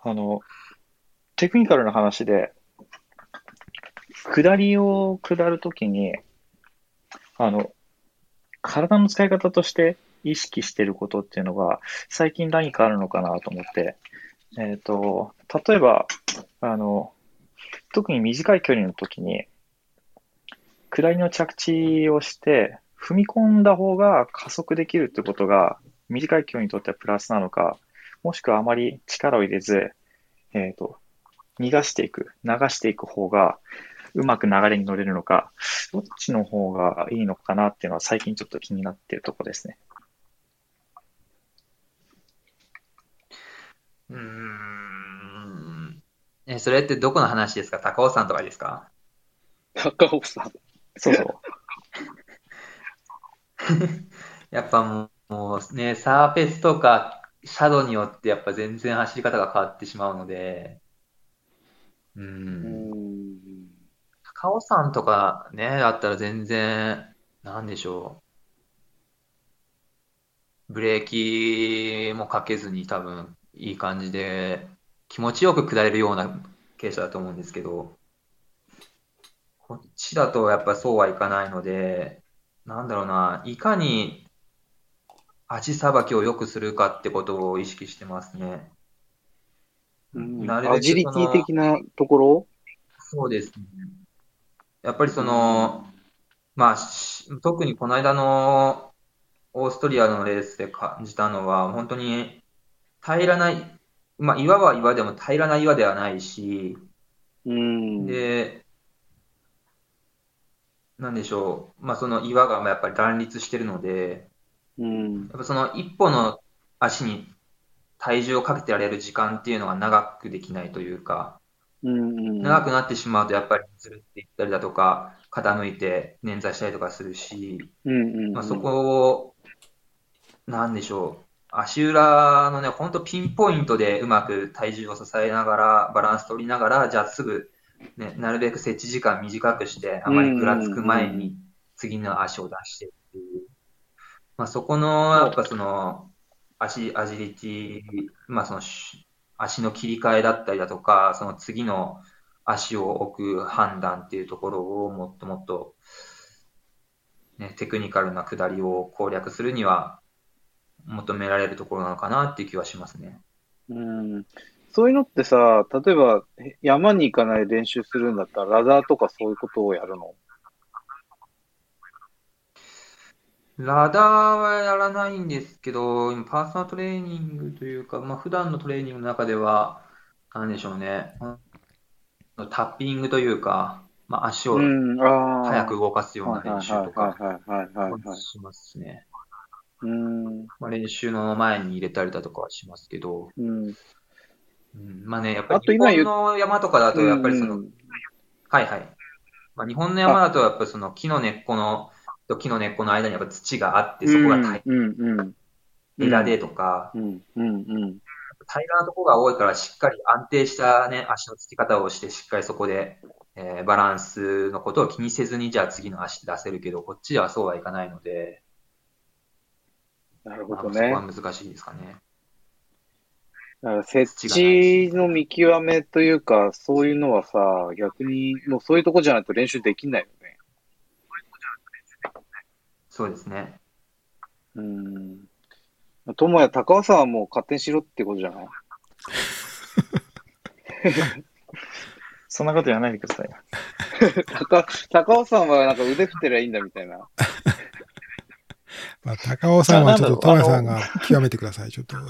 [SPEAKER 3] あの、テクニカルな話で、下りを下るときに、あの、体の使い方として意識してることっていうのが、最近何かあるのかなと思って、えっと、例えば、あの、特に短い距離の時に、下りの着地をして、踏み込んだ方が加速できるってことが、短い距離にとってはプラスなのか、もしくはあまり力を入れず、えっと、逃がしていく、流していく方が、うまく流れに乗れるのか、どっちの方がいいのかなっていうのは最近ちょっと気になっているところですね。
[SPEAKER 2] うん。え、それってどこの話ですか？高尾さんとかですか？
[SPEAKER 4] 高尾さん。
[SPEAKER 3] そうそう。[LAUGHS]
[SPEAKER 2] やっぱもうもうね、サーフェスとかシャドウによってやっぱ全然走り方が変わってしまうので、う。
[SPEAKER 4] うんん。
[SPEAKER 2] 高尾さんとかね、だったら全然、なんでしょう。ブレーキもかけずに多分いい感じで気持ちよく下れるような傾斜だと思うんですけど、こっちだとやっぱそうはいかないので、なんだろうな、いかに足さばきを良くするかってことを意識してますね。
[SPEAKER 4] うん
[SPEAKER 2] なるべく
[SPEAKER 4] アジリティ的なところ？
[SPEAKER 2] そうですね。やっぱりその、まあ、し特にこの間のオーストリアのレースで感じたのは、本当に平らな、まあ、岩は岩でも平らな岩ではないし、
[SPEAKER 4] うん。
[SPEAKER 2] で、なんでしょう、まあ、その岩がやっぱり乱立してるので、
[SPEAKER 4] うん。
[SPEAKER 2] やっぱその一歩の足に体重をかけてられる時間っていうのが長くできないというか、
[SPEAKER 4] うんうん。
[SPEAKER 2] 長くなってしまうとやっぱりずるっていったりだとか、傾いて捻挫したりとかするし、
[SPEAKER 4] うん。
[SPEAKER 2] まあ、そこを、なんでしょう、足裏のね、ほんとピンポイントでうまく体重を支えながら、バランス取りながら、じゃあすぐ、ね、なるべく設置時間短くして、あまりぐらつく前に次の足を出してっていう。まあ、そこの、やっぱその、足、アジリティ、まあその、し足の切り替えだったりだとか、その次の足を置く判断っていうところをもっともっと、ね、テクニカルな下りを攻略するには求められるところなのかなっていう気はしますね。
[SPEAKER 4] うん。そういうのってさ、例えば山に行かない練習するんだったら、ラダーとかそういうことをやるの？
[SPEAKER 2] ラダーはやらないんですけど、今パーソナルトレーニングというか、まあ普段のトレーニングの中では、なんでしょうね、タッピングというか、まあ足を。早く動かすような練習と
[SPEAKER 4] はい
[SPEAKER 2] か。しますね。
[SPEAKER 4] うん。
[SPEAKER 2] まあ練習の前に入れたりだとかはしますけど、
[SPEAKER 4] うん。
[SPEAKER 2] うん、まあね、やっぱり日本の山とかだと、やっぱりその、
[SPEAKER 4] うん
[SPEAKER 2] はいはい。まあ、日本の山だと、やっぱりその木の根っこの、と木の根っこの間にやっぱ土があって、そこが平
[SPEAKER 4] うんうん。
[SPEAKER 2] らでとか、
[SPEAKER 4] うん。うんうん。
[SPEAKER 2] 平らなところが多いから、しっかり安定したね、足のつき方をして、しっかりそこで、えーバランスのことを気にせずに、じゃあ次の足出せるけど、こっちではそうはいかないので、
[SPEAKER 4] なるほ
[SPEAKER 2] まあ
[SPEAKER 4] どね。
[SPEAKER 2] そこは難しいですかね。
[SPEAKER 4] だから設置の見極めというか、そういうのはさ、逆にもうそういうとこじゃないと練習できないよね。
[SPEAKER 2] そうですね。
[SPEAKER 4] うん。友也、高尾さんはもう勝手にしろってことじゃない？
[SPEAKER 3] そんなこと言わないでくださいよ。[LAUGHS]
[SPEAKER 4] 高高尾さんはなんか腕振ってりゃいいんだみたいな。
[SPEAKER 1] まあ、高尾さんはちょっと、トマさんが極めてください。ちょっと、[LAUGHS] 教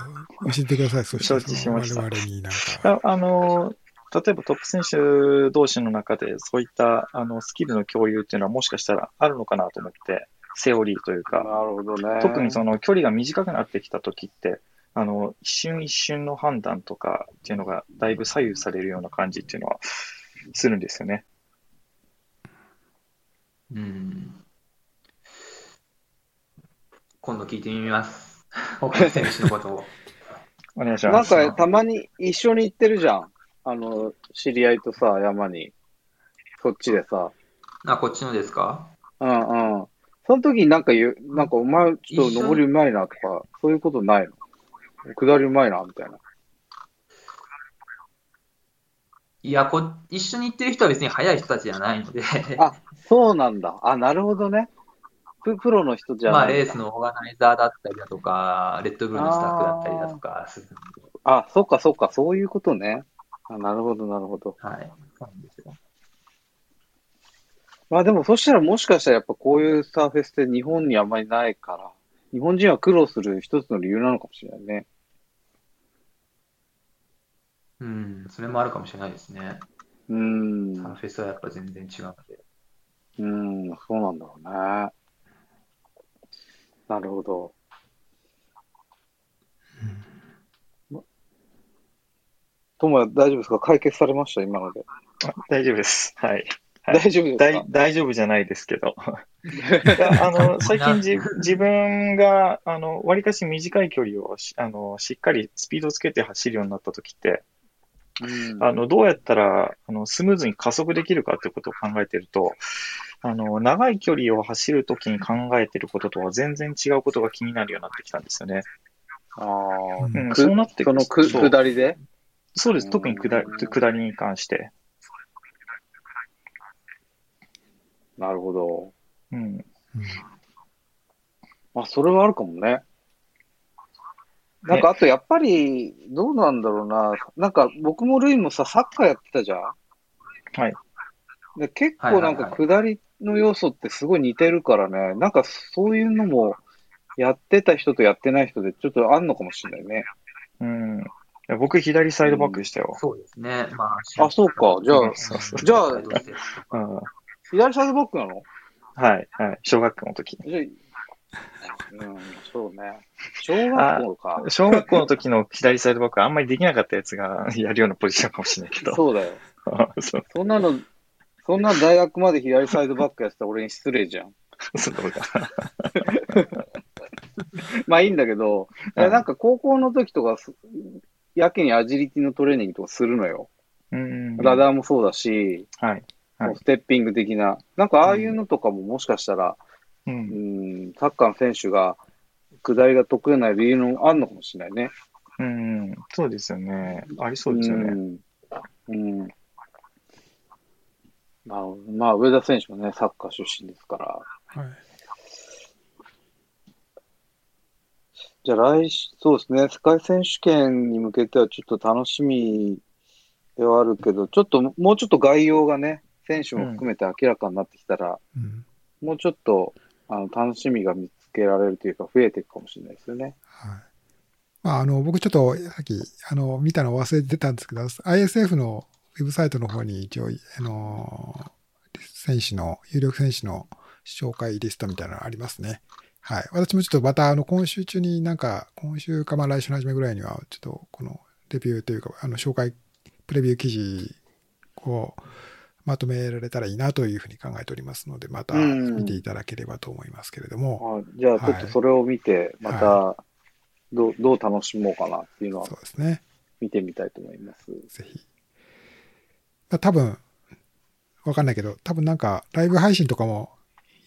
[SPEAKER 1] えてください。そして、
[SPEAKER 3] 承知しました
[SPEAKER 1] その我々になんか。
[SPEAKER 3] ああの、例えばトップ選手同士の中でそういったあのスキルの共有っていうのはもしかしたらあるのかなと思って、セオリーという
[SPEAKER 4] なる
[SPEAKER 3] か、
[SPEAKER 4] ほどね。
[SPEAKER 3] 特にその距離が短くなってきた時って、あの、一瞬一瞬の判断とかっていうのがだいぶ左右されるような感じっていうのはするんですよね。
[SPEAKER 2] うん。今度聞いてみます。他の選手のことを。
[SPEAKER 3] お願いし
[SPEAKER 4] なん
[SPEAKER 3] ます。
[SPEAKER 4] かたまに一緒に行ってるじゃん。あの、知り合いとさ、山に。そっちでさ。
[SPEAKER 2] あ、こっちのですか？
[SPEAKER 4] うんうん。その時になんか言う、なんかお前ちょっと登りうまいなとか、そういうことないの？下りうまいなみたいな。
[SPEAKER 2] いや、こ、一緒に行ってる人は別に速い人たちじゃないので、
[SPEAKER 4] あ、そうなんだ。あ、なるほどね。ププロの人じゃ
[SPEAKER 2] まあ。レースのオーガナイザーだったりだとか、レッドブルのスタッフだったりだとかするんで、
[SPEAKER 4] あ、そっかそっか、そういうことね。あ、なるほど、なるほど。
[SPEAKER 2] はい。そうなんですよ。
[SPEAKER 4] まあでもそしたらもしかしたらやっぱこういうサーフェスって日本にあんまりないから、日本人は苦労する一つの理由なのかもしれないね。
[SPEAKER 2] うん、それもあるかもしれないですね。
[SPEAKER 4] うーん。
[SPEAKER 2] サーフェスはやっぱ全然違うので。
[SPEAKER 4] うーん、そうなんだろうね。なるほど。ともや大丈夫ですか？解決されました？今ので。
[SPEAKER 3] あ大丈夫です。はい。はい
[SPEAKER 4] 大丈夫ですか？
[SPEAKER 3] 大大丈夫じゃないですけど。[LAUGHS] あの、[LAUGHS] 最近じ自分が、あの、割かし短い距離をし、あの、しっかりスピードつけて走るようになった時って、
[SPEAKER 4] うん
[SPEAKER 3] あの、どうやったら、あの、スムーズに加速できるかってことを考えてると、あの、長い距離を走るときに考えてることとは全然違うことが気になるようになってきたんですよね。
[SPEAKER 4] ああ、
[SPEAKER 3] うん、
[SPEAKER 4] く
[SPEAKER 3] そうなって
[SPEAKER 4] そのく
[SPEAKER 3] そう
[SPEAKER 4] 下りで？
[SPEAKER 3] そうです。特に下り下りに関して。
[SPEAKER 4] なるほど。
[SPEAKER 3] うん。
[SPEAKER 1] うん
[SPEAKER 4] まあ、それはあるかもね。なんか、あと、やっぱり、どうなんだろうな。なんか、僕もルイもさ、サッカーやってたじゃん？
[SPEAKER 3] はい。
[SPEAKER 4] で結構なんか、下りの要素ってすごい似てるからね。なんか、そういうのも、やってた人とやってない人で、ちょっとあんのかもしれないね。
[SPEAKER 3] うん。いや僕、左サイドバックでしたよ。
[SPEAKER 2] そうですね。まあ、
[SPEAKER 4] あ、そうか。じゃあ、
[SPEAKER 3] そうそう
[SPEAKER 4] じゃあ
[SPEAKER 2] う
[SPEAKER 3] ん。
[SPEAKER 4] 左サイドバックなの？
[SPEAKER 3] はい、はい。小学校の時。
[SPEAKER 4] じゃあうん、そうね。小学校か。
[SPEAKER 3] 小学校の時の左サイドバックはあんまりできなかったやつが [LAUGHS] やるようなポジションかもしれないけど。
[SPEAKER 4] そうだよ。[LAUGHS]
[SPEAKER 3] そう。
[SPEAKER 4] そんなの、そんな大学まで左サイドバックやってたら俺に失礼じゃん。[LAUGHS]
[SPEAKER 3] そうだ。
[SPEAKER 4] まあいいんだけど、
[SPEAKER 3] うん
[SPEAKER 4] えなんか高校の時とかす、やけにアジリティのトレーニングとかするのよ。
[SPEAKER 3] うん。
[SPEAKER 4] ラダーもそうだし、
[SPEAKER 3] はい。はい
[SPEAKER 4] ステッピング的な。なんかああいうのとかももしかしたら、
[SPEAKER 3] う。
[SPEAKER 4] うんん、サッカーの選手が下りが得意な理由のあるのかもしれないね。
[SPEAKER 3] うん。そうですよね。ありそうですよね。
[SPEAKER 4] うん。うん。まあ、まあ、上田選手もね、サッカー出身ですから。
[SPEAKER 1] はい。
[SPEAKER 4] じゃあ来週、そうですね、世界選手権に向けてはちょっと楽しみではあるけど、ちょっと、もうちょっと概要がね、選手も含めて明らかになってきたら、
[SPEAKER 1] うん。
[SPEAKER 4] もうちょっと、あの、楽しみが見つけられるというか、増えていくかもしれないですよね。
[SPEAKER 1] はい。まあ、あの、僕ちょっと、さっき、あの、見たの忘れてたんですけど、ISF のウェブサイトの方に一応、あの、選手の、有力選手の紹介リストみたいなのありますね。はい。私もちょっとまた、あの、今週中になんか、今週かまあ来週の初めぐらいには、ちょっと、この、レビューというか、あの、紹介、プレビュー記事をまとめられたらいいなというふうに考えておりますので、また
[SPEAKER 4] うん
[SPEAKER 1] 見ていただければと思いますけれども、
[SPEAKER 4] はいじゃあ、ちょっとそれを見て、また、どう、どう楽しもうかなっていうのは
[SPEAKER 1] そうですね。
[SPEAKER 4] 見てみたいと思います。
[SPEAKER 1] ぜひ。まあ多分、わかんないけど、多分なんか、ライブ配信とかも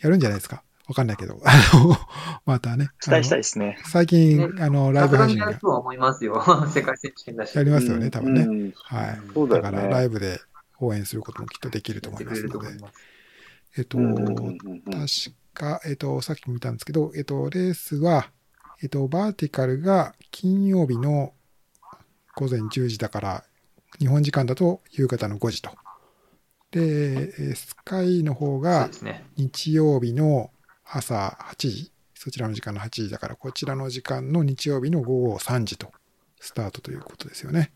[SPEAKER 1] やるんじゃないですか。わかんないけど。あの、[LAUGHS] またね。
[SPEAKER 3] 期待したい
[SPEAKER 1] い。
[SPEAKER 3] ですね。
[SPEAKER 1] 最近、
[SPEAKER 2] ね
[SPEAKER 1] あの、ライブ配信が
[SPEAKER 2] やるとは思いますよ。[LAUGHS] 世界選手権だし。
[SPEAKER 1] やりますよね、多分ね。
[SPEAKER 4] うん
[SPEAKER 1] はい。
[SPEAKER 4] そうだよね
[SPEAKER 1] から、ライブで応援することもきっとできると思いますので。えっと、確か、えっと、さっきも見たんですけど、えっと、レースは、えっと、バーティカルが金曜日の午前10時だから、日本時間だと夕方の5時と。で、えースカイの方が。日曜日の朝8時、そちらの時間の8時だから、こちらの時間の日曜日の午後3時と、スタートということですよね。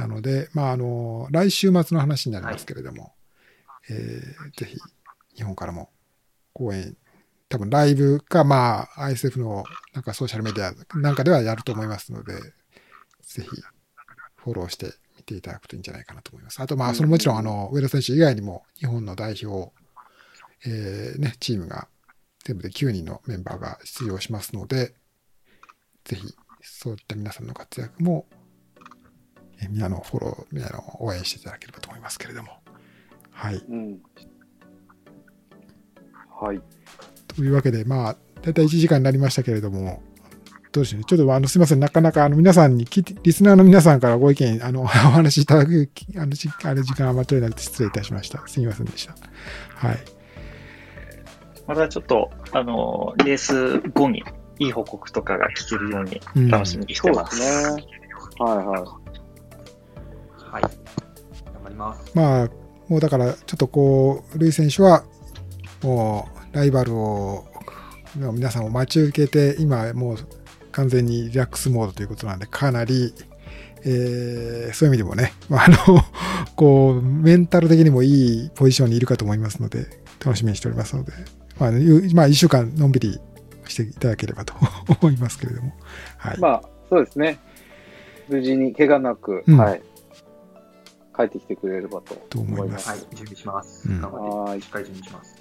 [SPEAKER 1] なので、まあ、あの、来週末の話になりますけれども、えーぜひ、日本からも公演、多分ライブか、まあ、ISF のなんかソーシャルメディアなんかではやると思いますので、ぜひ、フォローして見ていただくといいんじゃないかなと思います。あと、まあ、そのもちろん、あの、上田選手以外にも、日本の代表、えーね、チームが全部で9人のメンバーが出場しますので、ぜひ、そういった皆さんの活躍も、えー皆のフォロー、皆の応援していただければと思いますけれども。はい。
[SPEAKER 4] うん。はい。
[SPEAKER 1] というわけで、まあ、だいたい1時間になりましたけれども、どうでしょうね。ちょっとあのすみません。なかなかあの皆さんに聞いて、リスナーの皆さんからご意見、あの、[LAUGHS] お話しいただく、あの、じあれ時間あまり取れなくて失礼いたしました。すみませんでした。はい。
[SPEAKER 3] またちょっと、あの、レース後にいい報告とかが聞けるように
[SPEAKER 1] うん
[SPEAKER 3] 楽しみにしてま。
[SPEAKER 4] そうですすね。はいはい。
[SPEAKER 2] はい。ます。
[SPEAKER 1] まあ、もうだから、ちょっとこう、ルイ選手は、もう、ライバルを、の皆さんを待ち受けて、今、もう完全にリラックスモードということなんで、かなり、えーそういう意味でもね、[LAUGHS] まあ、あの、こう、メンタル的にもいいポジションにいるかと思いますので、楽しみにしておりますので、まあ、ゆまあ、一週間のんびりしていただければと [LAUGHS] 思いますけれども、はい。
[SPEAKER 4] まあ、そうですね。無事に怪我なく、
[SPEAKER 1] うん
[SPEAKER 4] はい。帰ってきてくれればと
[SPEAKER 1] と思います
[SPEAKER 2] はい。準備します。
[SPEAKER 1] うん
[SPEAKER 2] 頑張
[SPEAKER 4] はーい
[SPEAKER 2] って、しっかり準備します。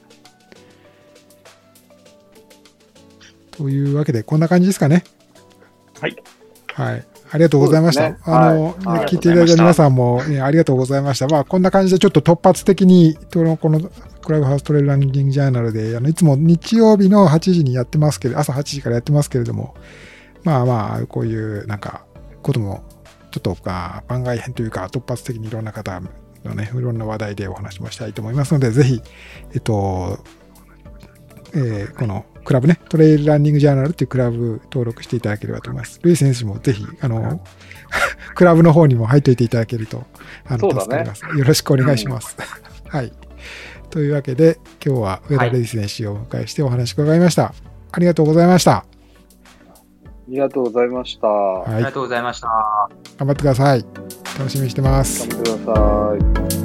[SPEAKER 1] というわけで、こんな感じですかね。
[SPEAKER 3] はい。
[SPEAKER 1] はい。ありがとうございました。
[SPEAKER 4] ね
[SPEAKER 1] あの、
[SPEAKER 4] はい
[SPEAKER 1] ね聞いていただいた皆さんも、ね、ありがとうございました。まあ、こんな感じでちょっと突発的に、このこのクラブハウストレイルランニングジャーナルで、あのいつも日曜日の8時にやってますけど、朝8時からやってますけれども、まあまあ、こういうなんか、ことも、ちょっとあ番外編というか、突発的にいろんな方のね、いろんな話題でお話もしたいと思いますので、ぜひ、えっと、えーこのクラブね、トレイルランニングジャーナルっていうクラブ登録していただければと思います。ルイ選手もぜひ、あの、[LAUGHS] クラブの方にも入っておいていただけると、あの、
[SPEAKER 4] ね
[SPEAKER 1] 助かります。よろしくお願いします。[LAUGHS] はい。というわけで、今日は上田レイ選手をお迎えしてお話伺いました。ありがとうございました。
[SPEAKER 4] ありがとうございました。
[SPEAKER 1] はい。
[SPEAKER 2] ありがとうございました。
[SPEAKER 1] 頑張ってください。楽しみにしてます。
[SPEAKER 4] 頑張ってください。